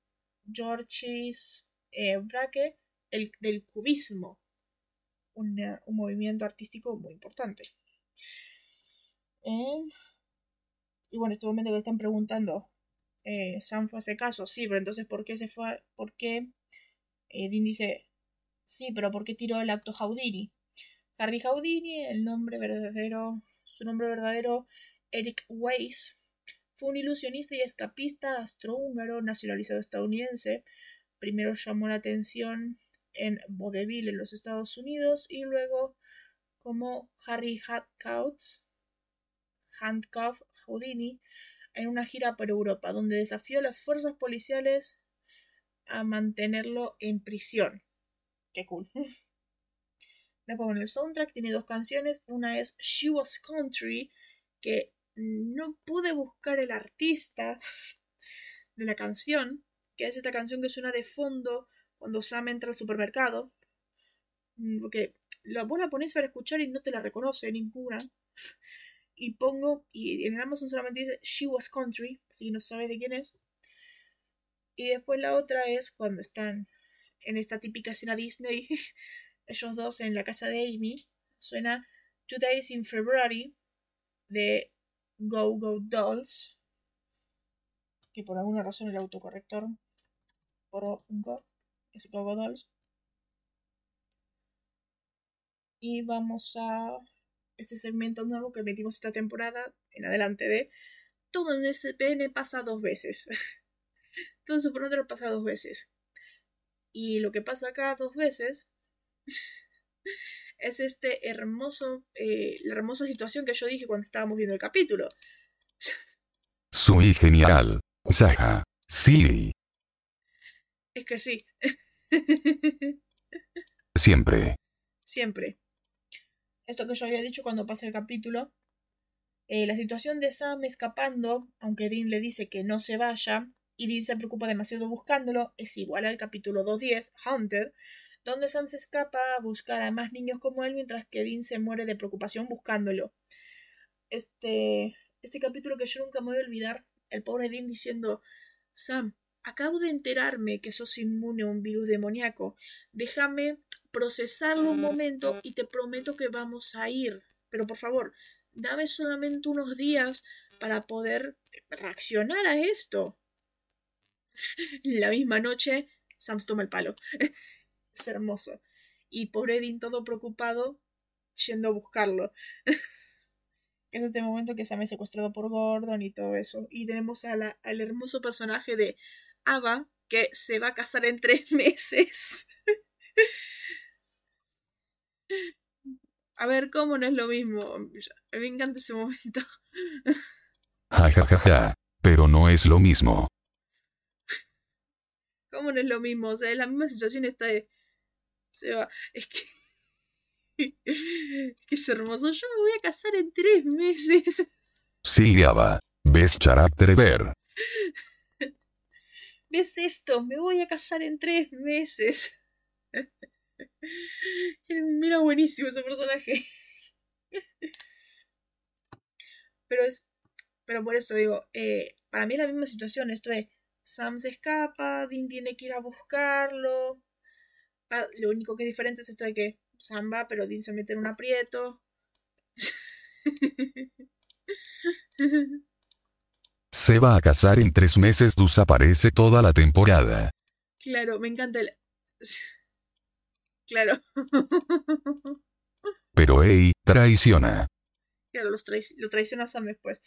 Georges eh, Braque el, del cubismo un movimiento artístico muy importante y bueno, en este momento que están preguntando, Sam fue a ese caso, sí, pero entonces ¿por qué se fue? ¿Por qué? Dean dice, sí, pero ¿por qué tiró el acto Houdini? Harry Houdini, el nombre verdadero, su nombre verdadero, Eric Weiss, fue un ilusionista y escapista astrohúngaro nacionalizado estadounidense. Primero llamó la atención en vaudeville en los Estados Unidos y luego como Harry Handcuffs, Handcuff Houdini en una gira por Europa, donde desafió a las fuerzas policiales a mantenerlo en prisión. Qué cool. *laughs* Después, el soundtrack tiene dos canciones. Una es She Was Country, que no pude buscar el artista *laughs* de la canción, que es esta canción que suena de fondo cuando Sam entra al supermercado. Mm, porque la, vos la pones para escuchar y no te la reconoce ninguna. Y pongo, y en Amazon solamente dice She Was Country, así que no sabes de quién es. Y después la otra es cuando están en esta típica escena Disney *laughs* ellos dos en la casa de Amy, suena Two Days in February de Go Go Dolls, que por alguna razón el autocorrector por Go es Go Go Dolls. Y vamos a este segmento nuevo que metimos esta temporada en adelante de todo en SPN pasa dos veces. *laughs* todo en Supernatural pasa dos veces. Y lo que pasa acá dos veces *laughs* es este hermoso, eh, la hermosa situación que yo dije cuando estábamos viendo el capítulo. *laughs* Soy genial. Saja. Sí. Es que sí. Siempre. Siempre. Esto que yo había dicho cuando pasa el capítulo. Eh, la situación de Sam escapando, aunque Dean le dice que no se vaya, y Dean se preocupa demasiado buscándolo, es igual al capítulo 2.10, Haunted, donde Sam se escapa a buscar a más niños como él mientras que Dean se muere de preocupación buscándolo. Este, este capítulo que yo nunca me voy a olvidar, el pobre Dean diciendo, Sam, acabo de enterarme que sos inmune a un virus demoníaco. Déjame procesarlo un momento y te prometo que vamos a ir. Pero por favor, dame solamente unos días para poder reaccionar a esto. La misma noche, Sam toma el palo. *laughs* es hermoso. Y pobre Edin todo preocupado yendo a buscarlo. *laughs* es este momento que se ha secuestrado por Gordon y todo eso. Y tenemos al hermoso personaje de Ava que se va a casar en tres *laughs* meses. A ver, ¿cómo no es lo mismo? Me encanta ese momento. Ja, ja, ja, ja. Pero no es lo mismo. ¿Cómo no es lo mismo? O sea, es la misma situación esta de se va. Es que. que es hermoso. Yo me voy a casar en tres meses. Sí, Ava. ¿Ves carácter ver? ¿Ves esto? Me voy a casar en tres meses. *laughs* Mira buenísimo ese personaje. *laughs* Pero es. Pero por esto digo, eh, para mí es la misma situación. Esto es. Sam se escapa, Dean tiene que ir a buscarlo. Lo único que es diferente es esto de que Sam va, pero Dean se mete en un aprieto. *laughs* Se va a casar en tres meses, desaparece toda la temporada. Claro, me encanta el... Claro. *laughs* Pero hey, traiciona. Claro, los lo traiciona Sam después.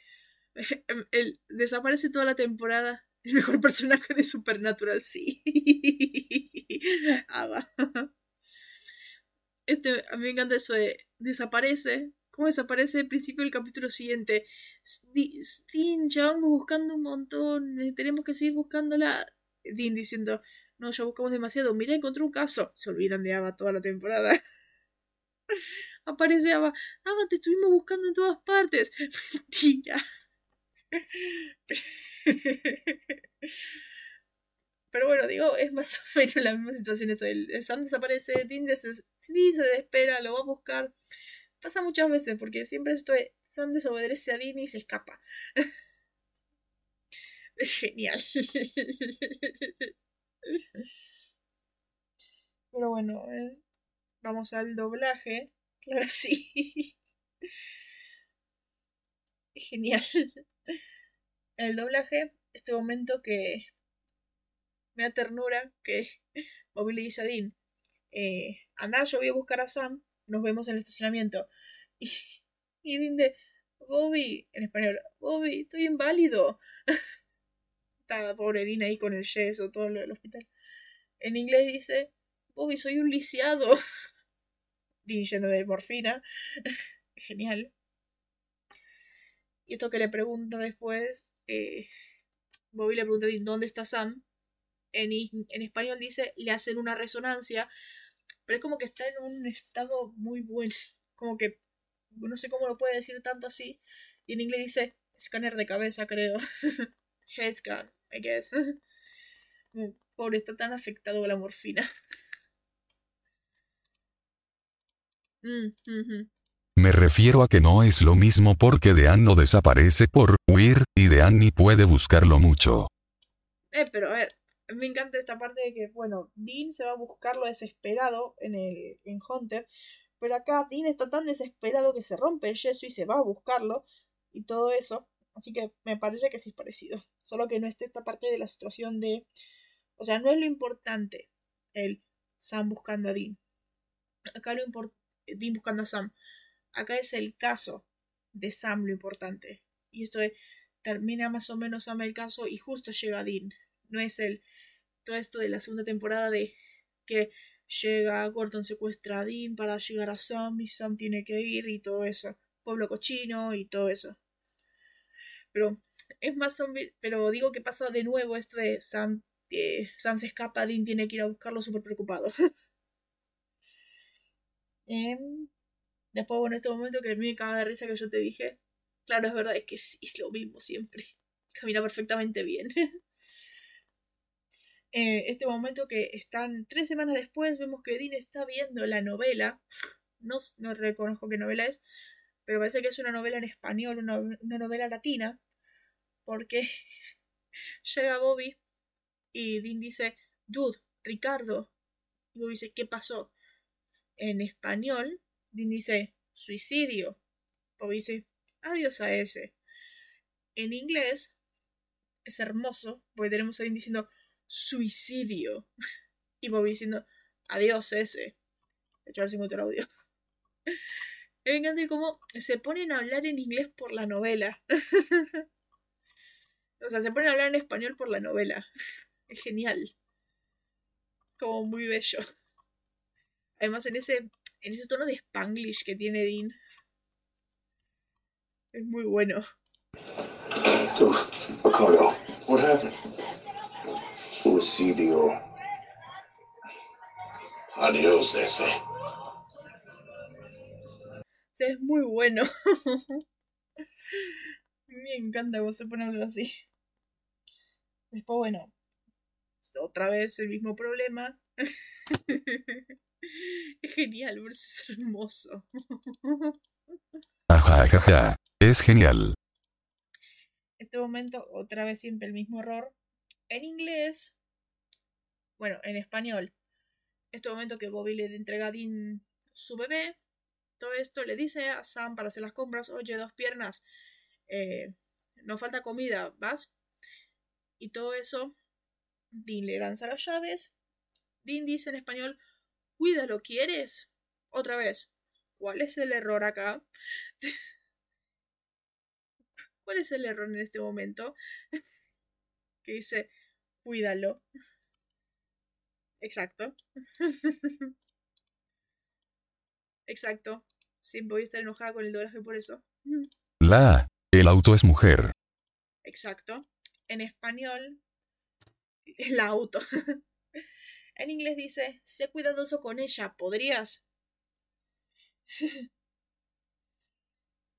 *laughs* Él desaparece toda la temporada. El mejor personaje de Supernatural, sí. *laughs* Este, a mí me encanta eso de desaparece. ¿Cómo desaparece al principio del capítulo siguiente? Dean, ya vamos buscando un montón. Tenemos que seguir buscándola. Dean diciendo, no, ya buscamos demasiado. Mira, encontré un caso. Se olvidan de Ava toda la temporada. *laughs* Aparece Ava. Ava, te estuvimos buscando en todas partes. *laughs* Mentira. *laughs* Pero bueno, digo, es más o menos la misma situación eso. El, Sam desaparece, Dean se, se desespera, lo va a buscar. Pasa muchas veces, porque siempre esto es, Sam desobedece a Dean y se escapa. es genial. Pero bueno, eh, vamos al doblaje. *laughs* Claro, sí. Genial. El doblaje, este momento que me da ternura, que Bobby le dice a Dean, eh, anda, yo voy a buscar a Sam, nos vemos en el estacionamiento. Y, y Dean de, Bobby, en español, Bobby, estoy inválido. Está pobre Dean ahí con el yeso, todo lo del hospital. En inglés dice, Bobby, soy un lisiado. *laughs* Dean lleno de morfina. *laughs* Genial. Y esto que le pregunta después, eh, Bobby le pregunta a Dean, ¿dónde está Sam? En, en español dice, le hacen una resonancia, pero es como que está en un estado muy bueno, como que no sé cómo lo puede decir tanto así. Y en inglés dice, escáner de cabeza, creo. *laughs* Head scan, I guess. *laughs* Pobre, está tan afectado con la morfina. *laughs* Mm, Me refiero a que no es lo mismo porque Dean no desaparece por huir, y Dean ni puede buscarlo mucho. Eh, pero a ver, me encanta esta parte de que, bueno, Dean se va a buscarlo desesperado en el en Hunter, pero acá Dean está tan desesperado que se rompe el yeso y se va a buscarlo y todo eso. Así que me parece que sí es parecido. Solo que no está esta parte de la situación de. O sea, no es lo importante el Sam buscando a Dean. Acá lo importante. Dean buscando a Sam. Acá es el caso de Sam lo importante. Y esto es, termina más o menos Sam el caso y justo llega Dean. No es el todo esto de la segunda temporada de que llega Gordon secuestra a Dean para llegar a Sam y Sam tiene que ir y todo eso. Pueblo cochino y todo eso. Pero es más zombie, pero digo que pasa de nuevo esto de Sam, Sam se escapa, Dean tiene que ir a buscarlo súper preocupado. *laughs* Em, después, bueno, este momento que a mí me caga de risa que yo te dije. Claro, es verdad, es que es lo mismo siempre. *laughs* Camina perfectamente bien. *laughs* Eh, este momento que están tres semanas después, vemos que Dean está viendo la novela. No, no reconozco qué novela es, pero parece que es una novela en español, una, novela latina, porque *laughs* llega Bobby y Dean dice, Dude, Ricardo. Y Bobby dice, ¿qué pasó? En español, Dean dice, suicidio. Bobby dice, adiós a ese. En inglés, es hermoso, porque tenemos a Dean diciendo, suicidio. *laughs* Y Bobby diciendo, adiós ese. De hecho, a ver audio. Me encanta cómo se ponen a hablar en inglés por la novela. *laughs* o sea, se ponen a hablar en español por la novela. Es genial. Como muy bello. Además, en ese, en ese tono de spanglish que tiene Dean. Es muy bueno. Suicidio. Adiós, ese. Es muy bueno. *laughs* Me encanta cómo se pone a hablar así. Después, bueno, otra vez el mismo problema. *laughs* es genial, es hermoso. Ajajaja, es genial. Este momento, otra vez siempre el mismo error. En inglés, bueno, en español, este momento que Bobby le entrega a Dean su bebé, todo esto le dice a Sam para hacer las compras, oye, dos piernas, eh, no falta comida, ¿vas? Y todo eso, Dean le lanza las llaves. Dean dice en español, cuídalo, ¿quieres? Otra vez, ¿cuál es el error acá? *laughs* ¿Cuál es el error en este momento? *laughs* que dice, cuídalo. Exacto. *laughs* Exacto. Siempre voy a estar enojada con el doblaje por eso. La, el auto es mujer. Exacto. En español, el auto. *laughs* en inglés dice, sé cuidadoso con ella, ¿podrías? *laughs*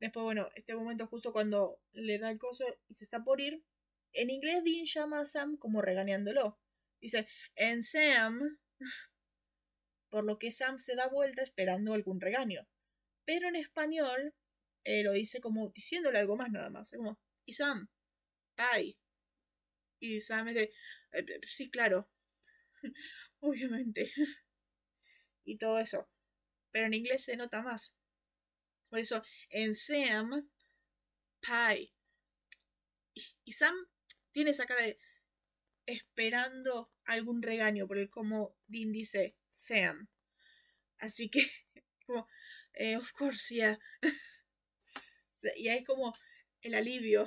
Después, bueno, este momento justo cuando le da el coso y se está por ir, en inglés Dean llama a Sam como regañándolo. Dice, en Sam, *laughs* por lo que Sam se da vuelta esperando algún regaño. Pero en español eh, lo dice como diciéndole algo más nada más. como, y Sam, bye. Y Sam es de, eh, sí, claro. *laughs* Obviamente. *laughs* y todo eso. Pero en inglés se nota más. Por eso, en Sam, pie. y Sam tiene esa cara de esperando algún regaño por el como Dean dice Sam. Así que, *laughs* como, eh, of course, yeah. *laughs* y ahí es como el alivio,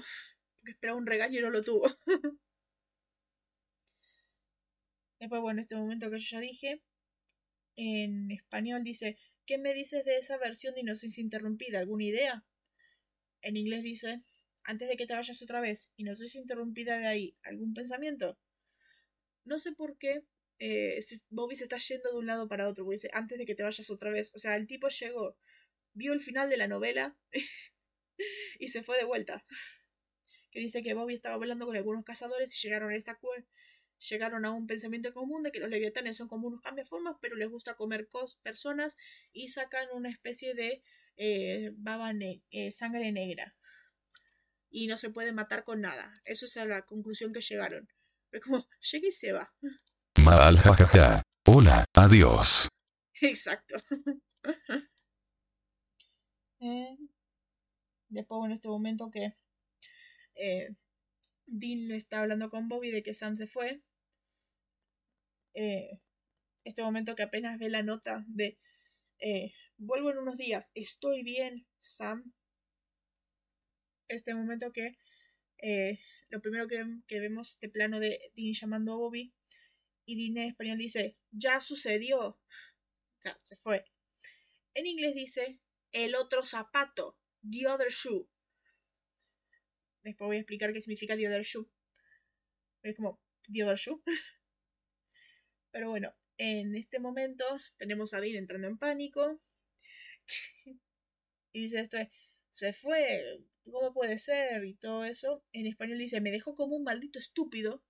porque esperaba un regaño y no lo tuvo. *laughs* Después, bueno, este momento que yo ya dije, en español dice, ¿qué me dices de esa versión de No sois interrumpida? ¿Alguna idea? En inglés dice, antes de que te vayas otra vez y no sois interrumpida de ahí, ¿algún pensamiento? No sé por qué eh, Bobby se está yendo de un lado para otro, dice, antes de que te vayas otra vez. O sea, el tipo llegó, vio el final de la novela *laughs* y se fue de vuelta. Que dice que Bobby estaba hablando con algunos cazadores y llegaron a esta llegaron a un pensamiento común de que los leviatanes son como unos cambiaformas, pero les gusta comer personas y sacan una especie de eh, baba eh, sangre negra. Y no se puede matar con nada. Eso es la conclusión que llegaron. Pero como llega y se va. Mal, jajaja. Hola, adiós. Exacto. *laughs* eh, después, en este momento que eh, Dean está hablando con Bobby de que Sam se fue. Eh, este momento que apenas ve la nota de eh, vuelvo en unos días, estoy bien, Sam. Este momento que lo primero que, que, vemos este plano de Dean llamando a Bobby y Dean en español dice ya sucedió. O sea, se fue. En inglés dice el otro zapato, the other shoe. Después voy a explicar qué significa the other shoe. Es como the other shoe. *laughs* Pero bueno, en este momento tenemos a Dean entrando en pánico. *laughs* y dice esto se fue, ¿cómo puede ser? Y todo eso. En español dice, me dejó como un maldito estúpido.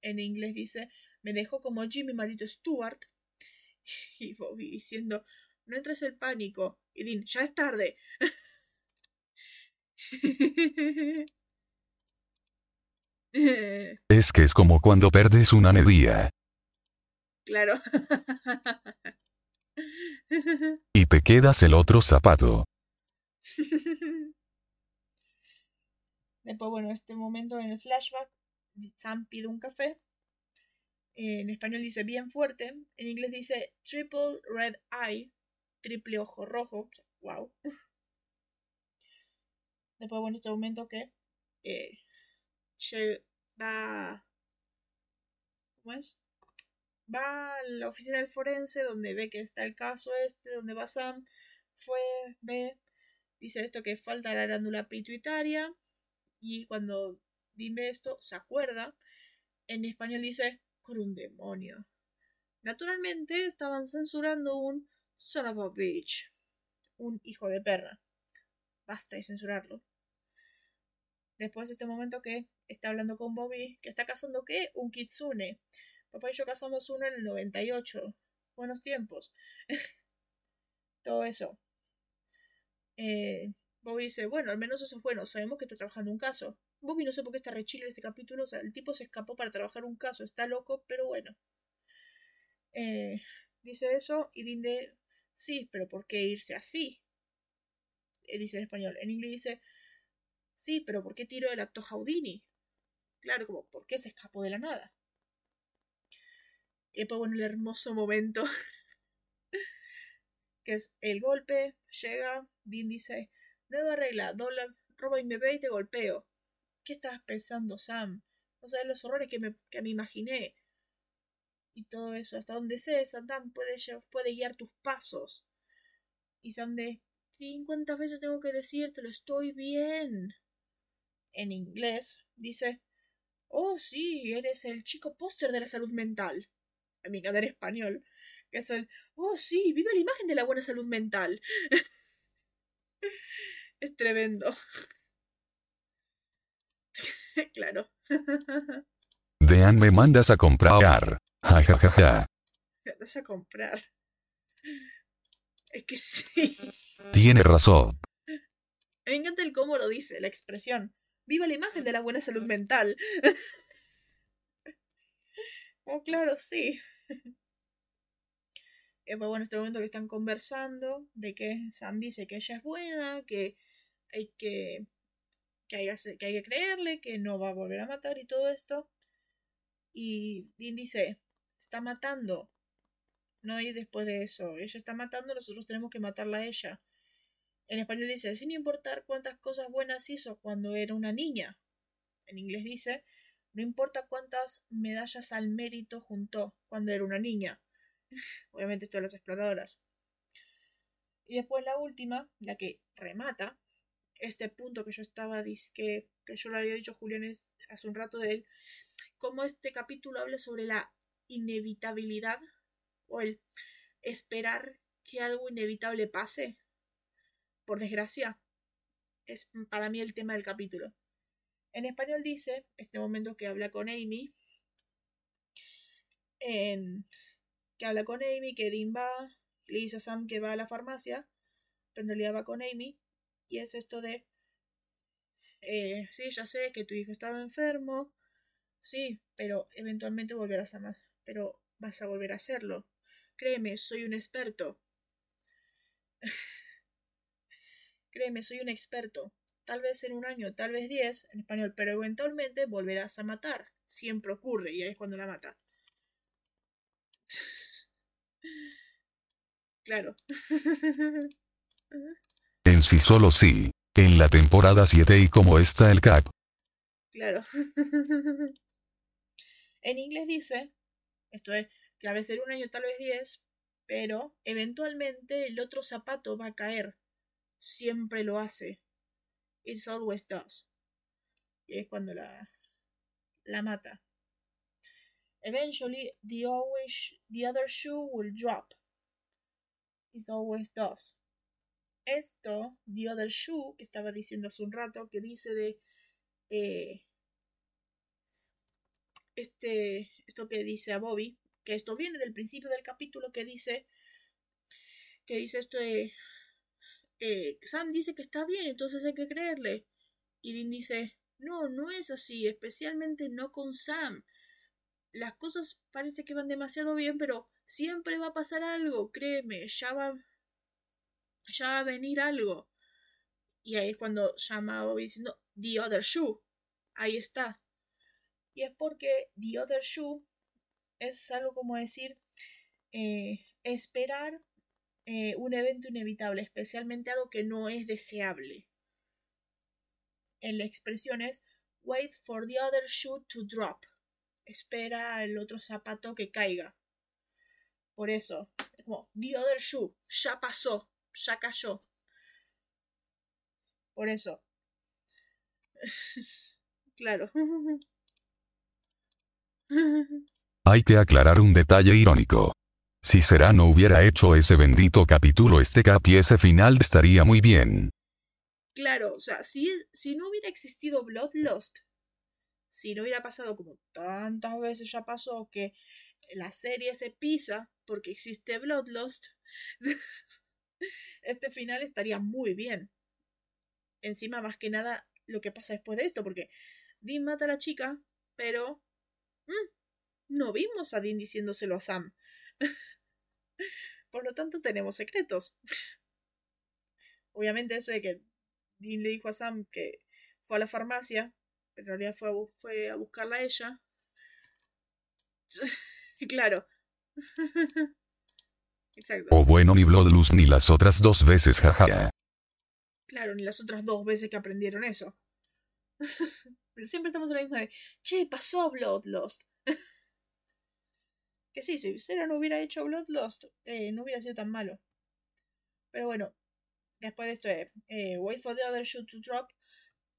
En inglés dice, me dejó como Jimmy maldito Stuart. *laughs* Y Bobby diciendo, no entres en pánico. Y Dean, ya es tarde. *laughs* Es que es como cuando perdes una nedía. Claro. Y te quedas el otro zapato. *laughs* Después, bueno, este momento en el flashback, Sam pide un café. En español dice bien fuerte. En inglés dice triple red eye. Triple ojo rojo. Wow. Después, bueno, este momento que eh, va. ¿Cómo es? Va a la oficina del forense donde ve que está el caso este, donde va Sam. Fue, ve, dice esto que falta la glándula pituitaria y cuando dime esto se acuerda, en español dice con un demonio. Naturalmente estaban censurando un son of a bitch. un hijo de perra. Basta de censurarlo. Después de este momento que está hablando con Bobby, que está cazando qué? Un kitsune. Papá y yo cazamos uno en el 98. Buenos tiempos. *laughs* Todo eso. Eh, Bobby dice, bueno, al menos eso es bueno, sabemos que está trabajando un caso. Bobby no sé por qué está re en este capítulo, o sea, el tipo se escapó para trabajar un caso, está loco, pero bueno. Eh, dice eso y Dinde, sí, pero ¿por qué irse así? Eh, dice en español. En inglés dice, sí, pero ¿por qué tiro el acto Houdini? Claro, como, ¿por qué se escapó de la nada? Y después, bueno, el hermoso momento, *laughs* que es el golpe, llega, Dean dice, nueva regla, dólar, roba y me ve y te golpeo. ¿Qué estabas pensando, Sam? O sea, los horrores que me, que me imaginé. Y todo eso, hasta donde sé, Satan puede, puede guiar tus pasos. Y Sam de, ¿cuántas veces tengo que decírtelo? Estoy bien. En inglés dice, oh sí, eres el chico póster de la salud mental. A mi en español, que es el, oh sí, vive la imagen de la buena salud mental. *laughs* es tremendo. *laughs* claro. Dean me mandas a comprar. Ja ja ja ja. Me mandas a comprar. Es que sí. Tiene razón. Me encanta el cómo lo dice, la expresión. Viva la imagen de la buena salud mental. *laughs* oh, claro, sí. *laughs* Eh, pues bueno, este momento que están conversando, de que Sam dice que ella es buena, que hay que, que hay, que hay que creerle, que no va a volver a matar y todo esto. Y Dean dice, está matando. No hay después de eso. Ella está matando, nosotros tenemos que matarla a ella. En español dice, sin importar cuántas cosas buenas hizo cuando era una niña. En inglés dice, no importa cuántas medallas al mérito juntó cuando era una niña. *laughs* Obviamente todas las exploradoras. Y después la última, la que remata, este punto que yo estaba, que, que yo le había dicho Julián hace un rato de él, como este capítulo habla sobre la inevitabilidad o el esperar que algo inevitable pase. Por desgracia, es para mí el tema del capítulo. En español dice, este momento que habla con Amy, en, que habla con Amy, que Dean va, le dice a Sam que va a la farmacia, pero en realidad va con Amy, y es esto de, eh, sí, ya sé que tu hijo estaba enfermo, sí, pero eventualmente volverás a más, pero vas a volver a hacerlo. Créeme, soy un experto. *laughs* Créeme, soy un experto. Tal vez en un año, tal vez diez, en español, pero eventualmente volverás a matar. Siempre ocurre y ahí es cuando la mata. *laughs* claro. *laughs* en sí solo sí. En la temporada 7 y como está el cap. Claro. *laughs* en inglés dice, esto es, que a veces un año, tal vez diez, pero eventualmente el otro zapato va a caer. Siempre lo hace. It always does. Y es cuando la, la mata. Eventually, the, always, the other shoe will drop. It always does. Esto, the other shoe, que estaba diciendo hace un rato, que dice de eh, este, esto que dice a Bobby, que esto viene del principio del capítulo que dice, que dice esto de, eh, Sam dice que está bien, entonces hay que creerle. Y Dean dice, no, no es así, especialmente no con Sam. Las cosas parece que van demasiado bien, pero siempre va a pasar algo, créeme, ya va, ya va a venir algo. Y ahí es cuando llama a diciendo, The Other Shoe. Ahí está. Y es porque The Other Shoe es algo como decir eh, esperar eh, un evento inevitable, especialmente algo que no es deseable. En la expresión es wait for the other shoe to drop. Espera el otro zapato que caiga. Por eso, es como the other shoe, ya pasó, ya cayó. Por eso. *laughs* claro. *laughs* Hay que aclarar un detalle irónico. Si Será no hubiera hecho ese bendito capítulo este cap y ese final estaría muy bien. Claro, o sea, si, si no hubiera existido Bloodlust, si no hubiera pasado como tantas veces ya pasó que la serie se pisa porque existe Bloodlust, *laughs* *laughs* este final estaría muy bien. Encima, más que nada, lo que pasa después de esto, porque Dean mata a la chica, pero mm, no vimos a Dean diciéndoselo a Sam. *laughs* Por lo tanto, tenemos secretos. *laughs* Obviamente, eso de que Dean le dijo a Sam que fue a la farmacia, pero en realidad fue a, fue a buscarla a ella. claro. Exacto. O bueno, ni Bloodlust ni las otras dos veces, jaja. Claro, ni las otras dos veces que aprendieron eso. *laughs* Pero siempre estamos en la misma de, che, pasó Bloodlust. *laughs* que sí, si Sera no hubiera hecho Bloodlust, eh, no hubiera sido tan malo. Pero bueno, después de esto, eh, eh, Wait for the other shoe to drop,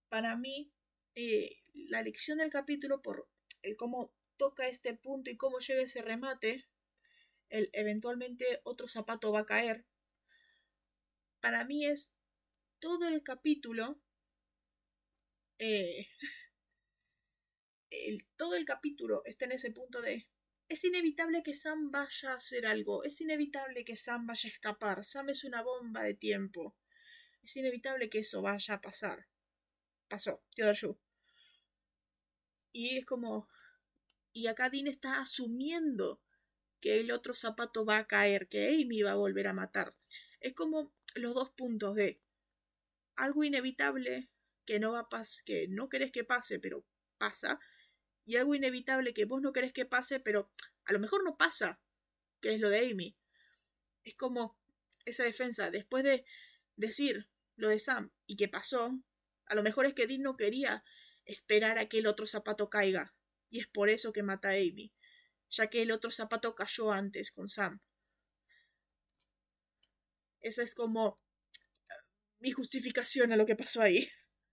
para mí, la lección del capítulo por el cómo toca este punto y cómo llega ese remate, el, eventualmente otro zapato va a caer. Para mí es todo el capítulo eh, *laughs* el, todo el capítulo está en ese punto de es inevitable que Sam vaya a hacer algo, es inevitable que Sam vaya a escapar, Sam es una bomba de tiempo, es inevitable que eso vaya a pasar. Pasó. Y es como... Y acá Dean está asumiendo que el otro zapato va a caer, que Amy va a volver a matar. Es como los dos puntos de algo inevitable que no va a que no querés que pase, pero pasa, y algo inevitable que vos no querés que pase, pero a lo mejor no pasa, que es lo de Amy. Es como esa defensa, después de decir lo de Sam y que pasó, a lo mejor es que Dean no quería esperar a que el otro zapato caiga, y es por eso que mata a Amy, ya que el otro zapato cayó antes con Sam. Esa es como mi justificación a lo que pasó ahí.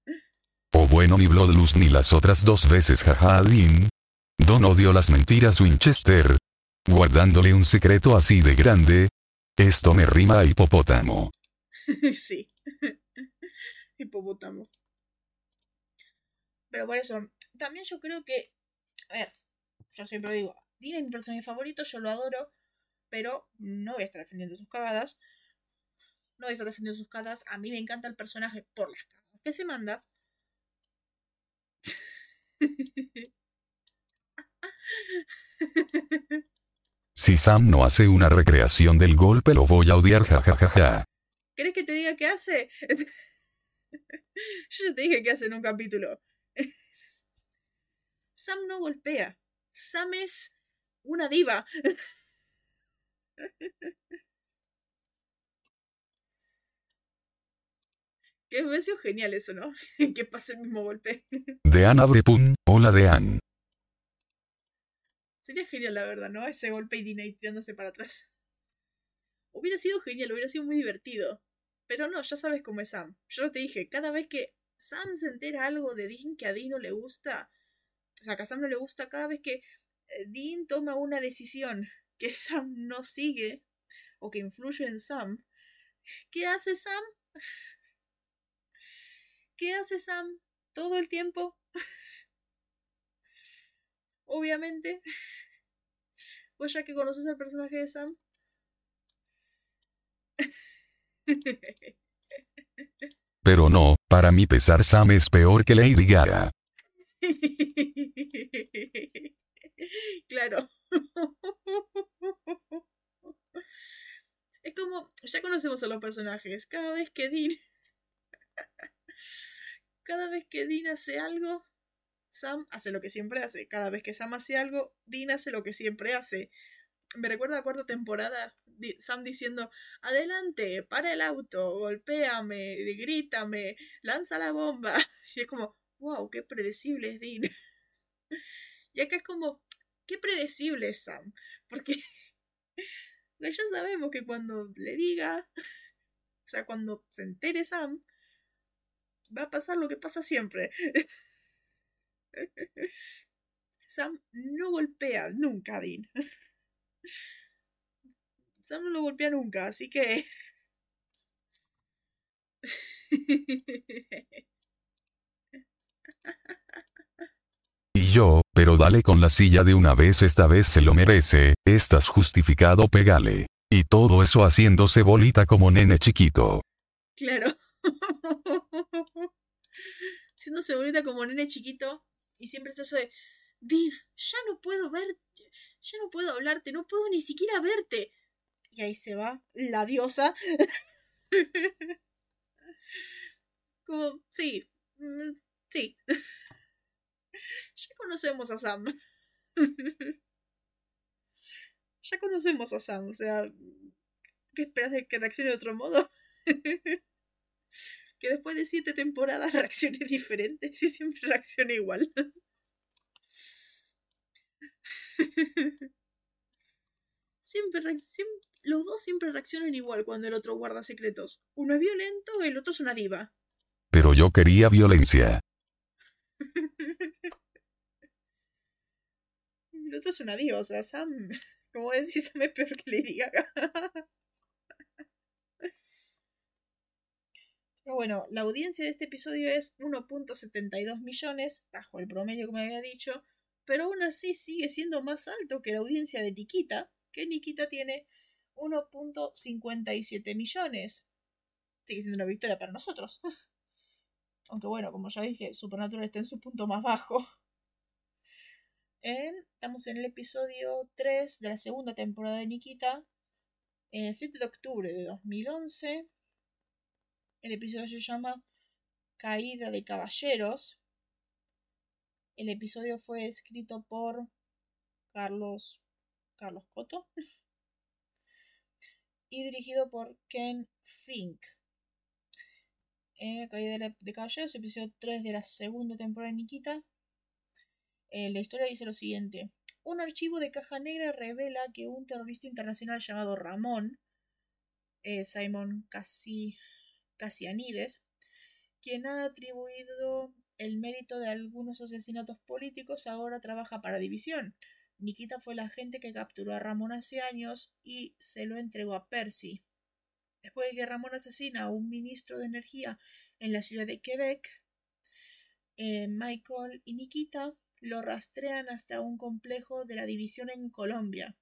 *laughs* O bueno ni Bloodlust ni las otras dos veces jaja Dean. Don odio las mentiras Winchester. Guardándole un secreto así de grande. Esto me rima a hipopótamo. *laughs* sí. *laughs* hipopótamo. Pero por eso, también yo creo que, a ver, yo siempre digo, Dean es mi personaje favorito, yo lo adoro, pero no voy a estar defendiendo sus cagadas. No voy a estar defendiendo sus cagadas. A mí me encanta el personaje por las cagadas que se manda. Si Sam no hace una recreación del golpe lo voy a odiar jajajaja. ¿Querés que te diga qué hace? *laughs* Yo ya te dije qué hace en un capítulo. *laughs* Sam no golpea. Sam es una diva. Que me sido genial eso, ¿no? *laughs* que pase el mismo golpe. Dean abre pun. Hola Dean. Sería genial, la verdad, ¿no? Ese golpe y Diney tirándose para atrás. Hubiera sido genial, hubiera sido muy divertido. Pero no, ya sabes cómo es Sam. Yo te dije, cada vez que Sam se entera algo de Dean que a Dean no le gusta, o sea, que a Sam no le gusta, cada vez que Dean toma una decisión que *laughs* Sam no sigue o que influye en Sam, ¿qué hace Sam? ¿Qué hace Sam todo el tiempo? *laughs* Obviamente. *laughs* Pues ya que conoces al personaje de Sam. Pero no, para mi pesar Sam es peor que Lady Gaga. *laughs* claro. Es como, ya conocemos a los personajes. Cada vez que Dean *laughs* cada vez que Dean hace algo, Sam hace lo que siempre hace. Cada vez que Sam hace algo, Dean hace lo que siempre hace. Me recuerda la cuarta temporada, Sam diciendo, adelante, para el auto, golpéame, grítame, lanza la bomba. *laughs* Y es como, wow, qué predecible es Dean. Y acá es como, qué predecible Sam. Porque *laughs* ya sabemos que cuando le diga, o sea, cuando se entere Sam, va a pasar lo que pasa siempre. *laughs* Sam no golpea nunca a Dean. *laughs* Sam no lo golpea nunca, así que... Yo, pero dale con la silla de una vez, esta vez se lo merece, estás justificado, pegale. Y todo eso haciéndose bolita como nene chiquito. Claro. *laughs* Haciéndose bolita como nene chiquito. Y siempre es eso de, Dir, ya no puedo verte, ya no puedo hablarte, no puedo ni siquiera verte. Y ahí se va la diosa. *laughs* como, sí, mm, sí. *laughs* *laughs* Ya conocemos a Sam. *laughs* ya conocemos a Sam, o sea, ¿qué esperas de que reaccione de otro modo? *laughs* que después de siete temporadas reaccione diferente, si siempre reacciona igual. siempre, siempre, los dos siempre reaccionan igual cuando el otro guarda secretos. Uno es violento, el otro es una diva. Pero yo quería violencia. El otro es una sea, Sam, *laughs* como decís, Sam es peor que Lady Gaga. *laughs* Pero bueno, la audiencia de este episodio es 1.72 millones, bajo el promedio como había dicho, pero aún así sigue siendo más alto que la audiencia de Nikita, que Nikita tiene 1.57 millones. Sigue siendo una victoria para nosotros. *laughs* Aunque bueno, como ya dije, Supernatural está en su punto más bajo estamos en el episodio 3 de la segunda temporada de Nikita, el 7 de octubre de 2011. El episodio se llama Caída de Caballeros. El episodio fue escrito por Carlos Carlos Coto y dirigido por Ken Fink. Caída de Caballeros, episodio 3 de la segunda temporada de Nikita. Eh, la historia dice lo siguiente. Un archivo de caja negra revela que un terrorista internacional llamado Ramón, eh, Simon Cassianides, quien ha atribuido el mérito de algunos asesinatos políticos, ahora trabaja para División. Nikita fue la agente que capturó a Ramón hace años y se lo entregó a Percy. Después de que Ramón asesina a un ministro de energía en la ciudad de Quebec, eh, Michael y Nikita lo rastrean hasta un complejo de la división en Colombia,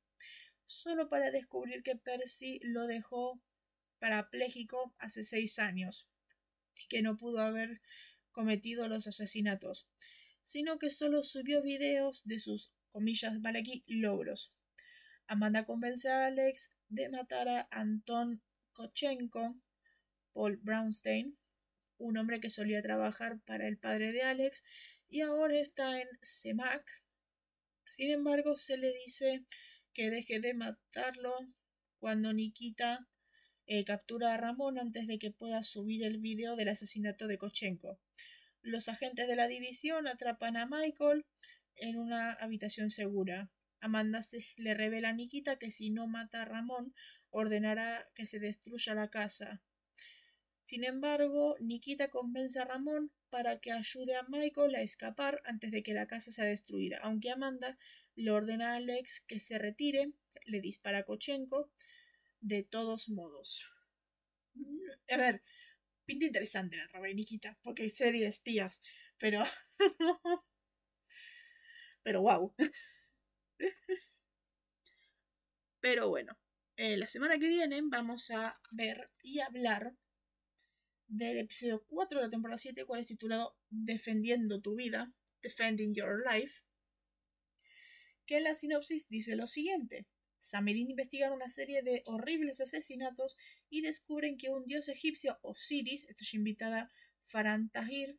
solo para descubrir que Percy lo dejó parapléjico hace seis años y que no pudo haber cometido los asesinatos, sino que solo subió videos de sus comillas vale aquí logros. Amanda convence a Alex de matar a Anton Kochenko, Paul Brownstein, un hombre que solía trabajar para el padre de Alex y ahora está en Semac. Sin embargo, se le dice que deje de matarlo cuando Nikita eh, captura a Ramón antes de que pueda subir el video del asesinato de Kochenko. Los agentes de la división atrapan a Michael en una habitación segura. Amanda le revela a Nikita que si no mata a Ramón, ordenará que se destruya la casa. Sin embargo, Nikita convence a Ramón para que ayude a Michael a escapar antes de que la casa sea destruida, aunque Amanda le ordena a Alex que se retire, le dispara a Kochenko, de todos modos. A ver, pinta interesante la Nikita, porque hay serie de espías, pero... *laughs* pero wow. *laughs* Pero bueno, eh, la semana que viene vamos a ver y hablar del episodio 4 de la temporada 7, cual es titulado Defendiendo tu vida, Defending Your Life, que la sinopsis dice lo siguiente. Sam y Dean investigan una serie de horribles asesinatos y descubren que un dios egipcio, Osiris, esto es invitada Faran Tahir,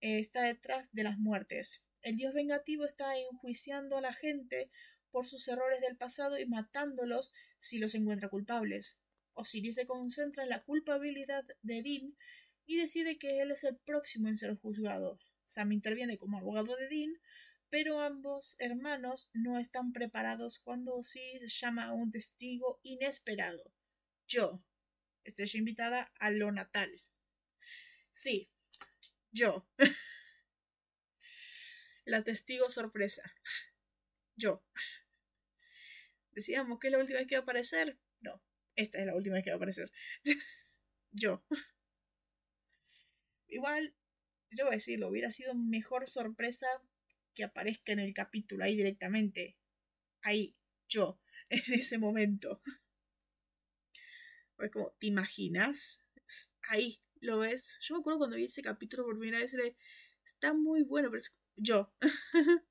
eh, está detrás de las muertes. El dios vengativo está enjuiciando a la gente por sus errores del pasado y matándolos si los encuentra culpables. Osiris se concentra en la culpabilidad de Dean y decide que él es el próximo en ser juzgado. Sam interviene como abogado de Dean, pero ambos hermanos no están preparados cuando Osiris llama a un testigo inesperado. Yo. Estoy invitada a lo natal. Sí, yo. *laughs* la testigo sorpresa. Yo. decíamos que es la última vez que va a aparecer. No, esta es la última que va a aparecer. *laughs* yo. Igual, yo voy a decirlo, hubiera sido mejor sorpresa que aparezca en el capítulo ahí directamente. Ahí, yo, *laughs* en ese momento. Es como, ¿te imaginas? Ahí, ¿lo ves? Yo me acuerdo cuando vi ese capítulo por primera vez, está muy bueno, pero es yo. *laughs*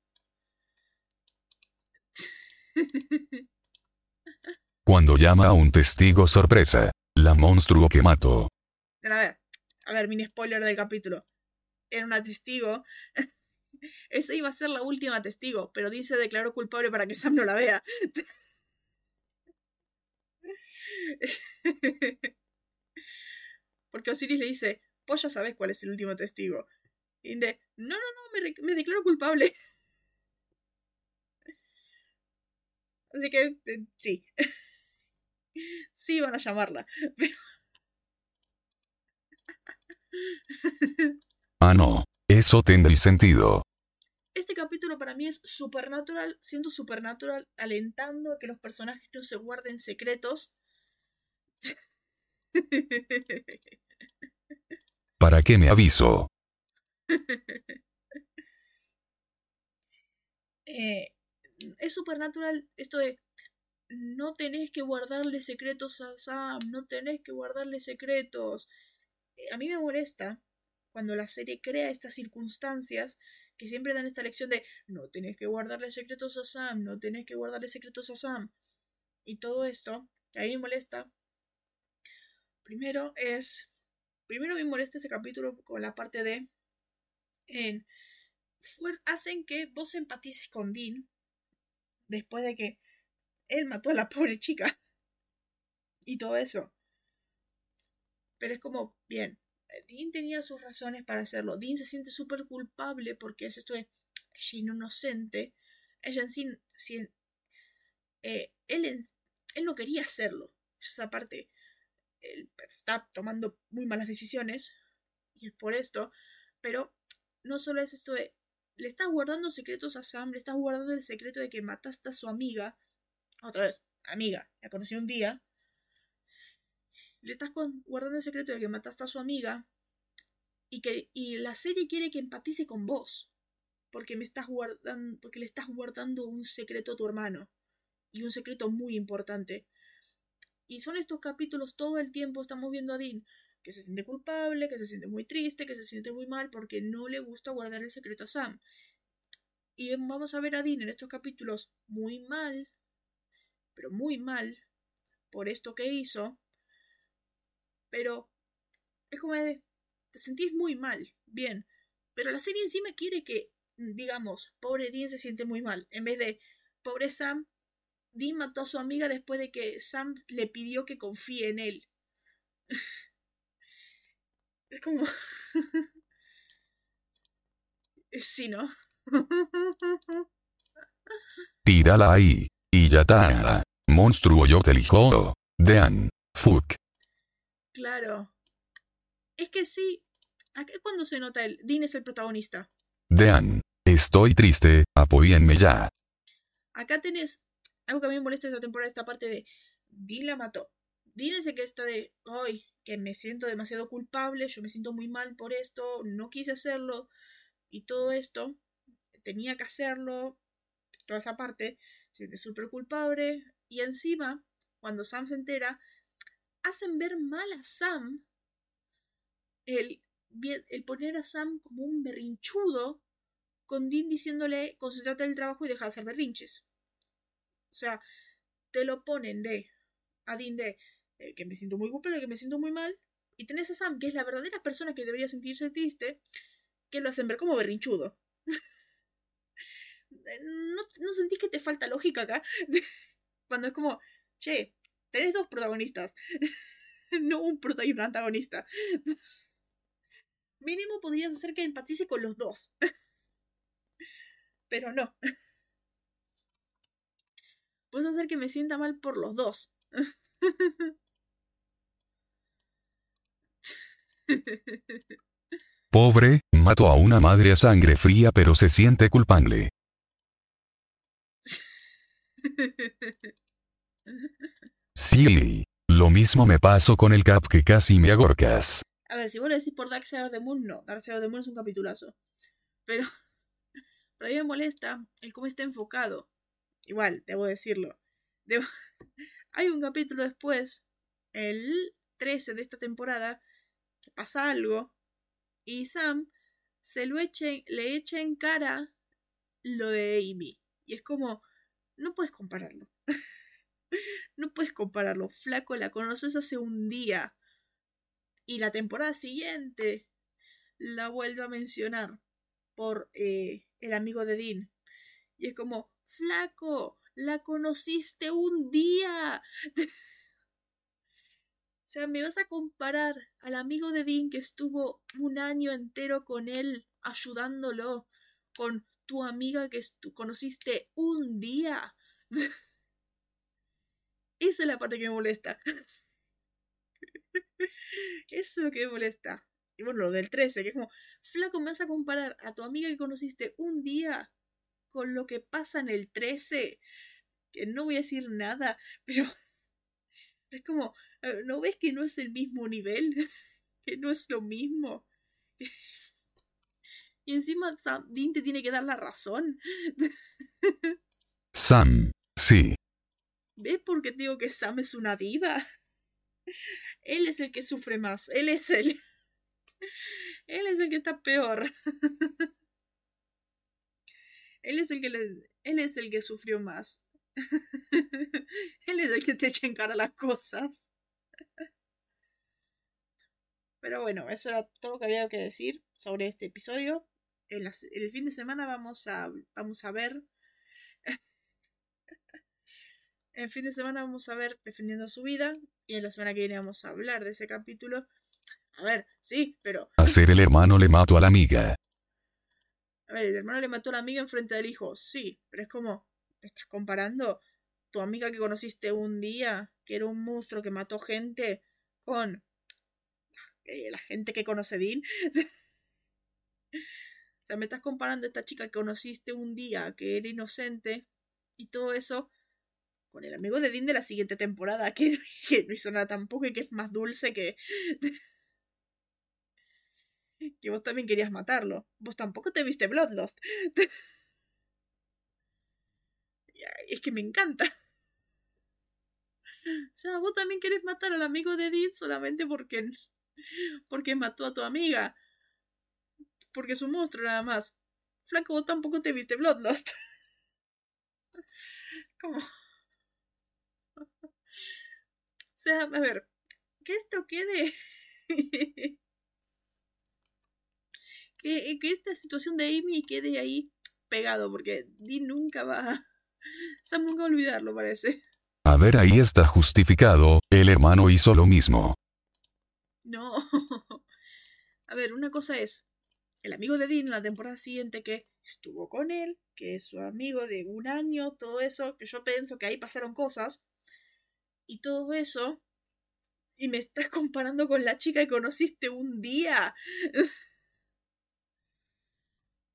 Cuando llama a un testigo sorpresa, la monstruo que mató. A ver, a ver, mini spoiler del capítulo. Era una testigo. *laughs* Esa iba a ser la última testigo, pero dice declaró culpable para que Sam no la vea. *laughs* Porque Osiris le dice, pues ya sabes cuál es el último testigo. Y de, no, no, no, me, me declaro culpable. *laughs* Así que, eh, sí. *laughs* sí van a llamarla. *laughs* Pero... *laughs* ah, no. Eso tendría sentido. Este capítulo para mí es supernatural, siendo supernatural, alentando a que los personajes no se guarden secretos. ¿Para qué me aviso? eh, es supernatural esto de no tenés que guardarle secretos a Sam, no tenés que guardarle secretos. Eh, a mí me molesta cuando la serie crea estas circunstancias que siempre dan esta lección de no tenés que guardarle secretos a Sam, no tenés que guardarle secretos a Sam. Y todo esto, que a mí me molesta, primero es, primero me molesta ese capítulo con la parte de, en, hacen que vos empatices con Dean después de que él mató a la pobre chica. Y todo eso. Pero es como, bien, Dean tenía sus razones para hacerlo. Dean se siente súper culpable porque es esto de ella inocente. Ella en sí, eh, él, él no quería hacerlo. Esa parte, él está tomando muy malas decisiones y es por esto. Pero no solo es esto de le estás guardando secretos a Sam, le estás guardando el secreto de que mataste a su amiga. Otra vez, amiga, la conocí un día. Le estás guardando el secreto de que mataste a su amiga. Y que y la serie quiere que empatice con vos. Porque me estás guardando. Porque le estás guardando un secreto a tu hermano. Y un secreto muy importante. Y son estos capítulos todo el tiempo estamos viendo a Dean que se siente culpable, que se siente muy triste, que se siente muy mal porque no le gusta guardar el secreto a Sam. Y vamos a ver a Dean en estos capítulos muy mal, pero muy mal, por esto que hizo. Pero es como de, te sentís muy mal, bien. Pero la serie encima quiere que, digamos, pobre Dean se siente muy mal. En vez de, pobre Sam, Dean mató a su amiga después de que Sam le pidió que confíe en él. *laughs* Es como... *laughs* sí, ¿no? *laughs* Tírala ahí. Y ya está. Monstruo yo te elijo. Dean. Fuck. Claro. Es que sí. Acá es cuando se nota el. Dean es el protagonista. Dean. Estoy triste. Apóyenme ya. Acá tenés. Algo que a mí me molesta esa temporada, esta parte de. Dean la mató. Dean que está de. Ay, que me siento demasiado culpable, yo me siento muy mal por esto, no quise hacerlo y todo esto, tenía que hacerlo, toda esa parte, se siente súper culpable y encima, cuando Sam se entera, hacen ver mal a Sam el, el poner a Sam como un berrinchudo con Dean diciéndole concentrate en el trabajo y deja de hacer berrinches. O sea, te lo ponen de a Dean de eh, que me siento muy culpable, que me siento muy mal. Y tenés a Sam, que es la verdadera persona que debería sentirse triste, que lo hacen ver como berrinchudo. *laughs* ¿No, ¿No sentís que te falta lógica acá? *laughs* Cuando es como, che, tenés dos protagonistas, *laughs* no un protagonista y un antagonista. Mínimo podrías hacer que empatice con los dos. *laughs* Pero no. *laughs* Puedes hacer que me sienta mal por los dos. Pobre, mató a una madre a sangre fría pero se siente culpable. Sí. Lo mismo me pasó con el cap que casi me agorcas. A ver, si vos lo decís por Dark Side of the Moon, no. Dark Side of the Moon es un capitulazo. Pero, *laughs* pero a mí me molesta el cómo está enfocado. Igual, debo decirlo. *laughs* Hay un capítulo después, el 13 de esta temporada, que pasa algo y Sam se lo le echa en cara lo de Amy. Y es como, no puedes compararlo. *laughs* no puedes compararlo. Flaco, la conoces hace un día. Y la temporada siguiente la vuelve a mencionar por eh, el amigo de Dean. Y es como, flaco, la conociste un día. *laughs* O sea, me vas a comparar al amigo de Dean que estuvo un año entero con él, ayudándolo, con tu amiga que tú conociste un día. *laughs* Esa es la parte que me molesta. *laughs* Eso es lo que me molesta. Y bueno, lo del 13, que es como, flaco, me vas a comparar a tu amiga que conociste un día con lo que pasa en el 13. Que no voy a decir nada, *laughs* pero es como, eh, ¿no ves que no es el mismo nivel? que no es lo mismo. Y encima Sam, Dean te tiene que dar la razón. *laughs* Sam, sí. ¿Ves por qué digo que Sam es una diva? *laughs* Él es el que sufre más. Él es el. *laughs* Él es el que está peor. Él es el que le... Él es el que sufrió más. Él es el que te echa en cara las cosas. Pero bueno, eso era todo lo que había que decir sobre este episodio. En el fin de semana vamos a, vamos a ver. *laughs* el fin de semana vamos a ver Defendiendo su vida. Y en la semana que viene vamos a hablar de ese capítulo. A ver, sí, pero. Hacer el hermano le mató a la amiga. A ver, el hermano le mató a la amiga en frente del hijo. Sí, pero es como. ¿Estás comparando tu amiga que conociste un día, que era un monstruo que mató gente, con eh, la gente que conoce Dean. *laughs* sea, me estás comparando a esta chica que conociste un día, que era inocente, y todo eso, con el amigo de Dean de la siguiente temporada, *laughs* que, que no hizo nada tampoco y que es más dulce que... *laughs* que vos también querías matarlo. Vos tampoco te viste Bloodlust. *laughs* es que me encanta. O sea, vos también querés matar al amigo de Dean solamente porque porque mató a tu amiga. Porque es un monstruo nada más. Flaco, vos tampoco te viste Bloodlust. *laughs* ¿Cómo? *laughs* O sea, a ver, que esto quede. que, *laughs* que esta situación de Amy quede ahí pegado, porque Dean nunca va. Sam nunca va a olvidarlo, parece. A ver, ahí está justificado, el hermano hizo lo mismo. No. A ver, una cosa es el amigo de Dean la temporada siguiente que estuvo con él, que es su amigo de un año, todo eso, que yo pienso que ahí pasaron cosas, y todo eso, y me estás comparando con la chica que conociste un día.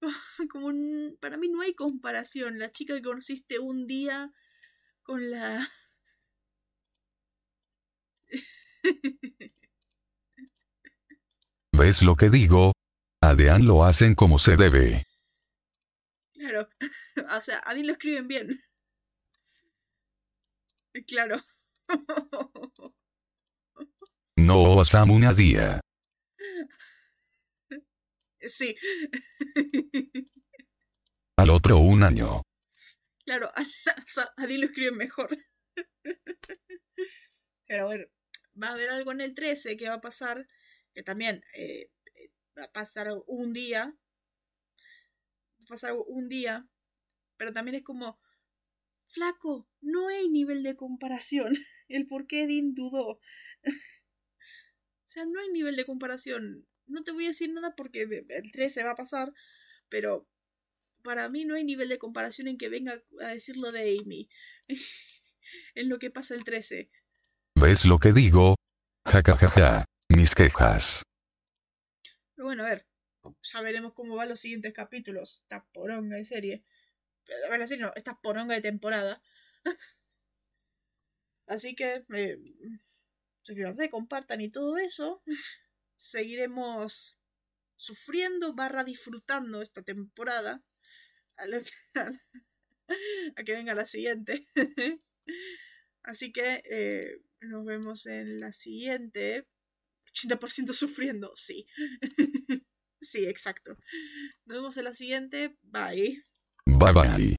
*laughs* Como para mí no hay comparación, la chica que conociste un día con la... *laughs* ¿Ves lo que digo? A Dean lo hacen como se debe. Claro. *laughs* O sea, a Dean lo escriben bien. Claro. *laughs* No a Sam una día. Sí. *laughs* Al otro un año. Claro, a, a Dean lo escriben mejor. Pero bueno, va a haber algo en el 13 que va a pasar que también eh, pasar un día, pasar un día, pero también es como, flaco, no hay nivel de comparación, *laughs* el por qué Dean dudó. *laughs* o sea, no hay nivel de comparación. No te voy a decir nada porque el 13 va a pasar, pero para mí no hay nivel de comparación en que venga a decir lo de Amy. *laughs* en lo que pasa el 13. ¿Ves lo que digo? Ja, ja, ja, ja mis quejas. Pero bueno, a ver, ya veremos cómo van los siguientes capítulos. Esta poronga de serie. A ver, la serie no, esta poronga de temporada. *laughs* Así que eh, suscríbanse, compartan y todo eso. *laughs* Seguiremos sufriendo barra disfrutando esta temporada. *laughs* A, a que venga la siguiente. Así que eh, nos vemos en la siguiente. 80% sufriendo, sí. *laughs* sí, exacto. Nos vemos en la siguiente. Bye. Bye bye.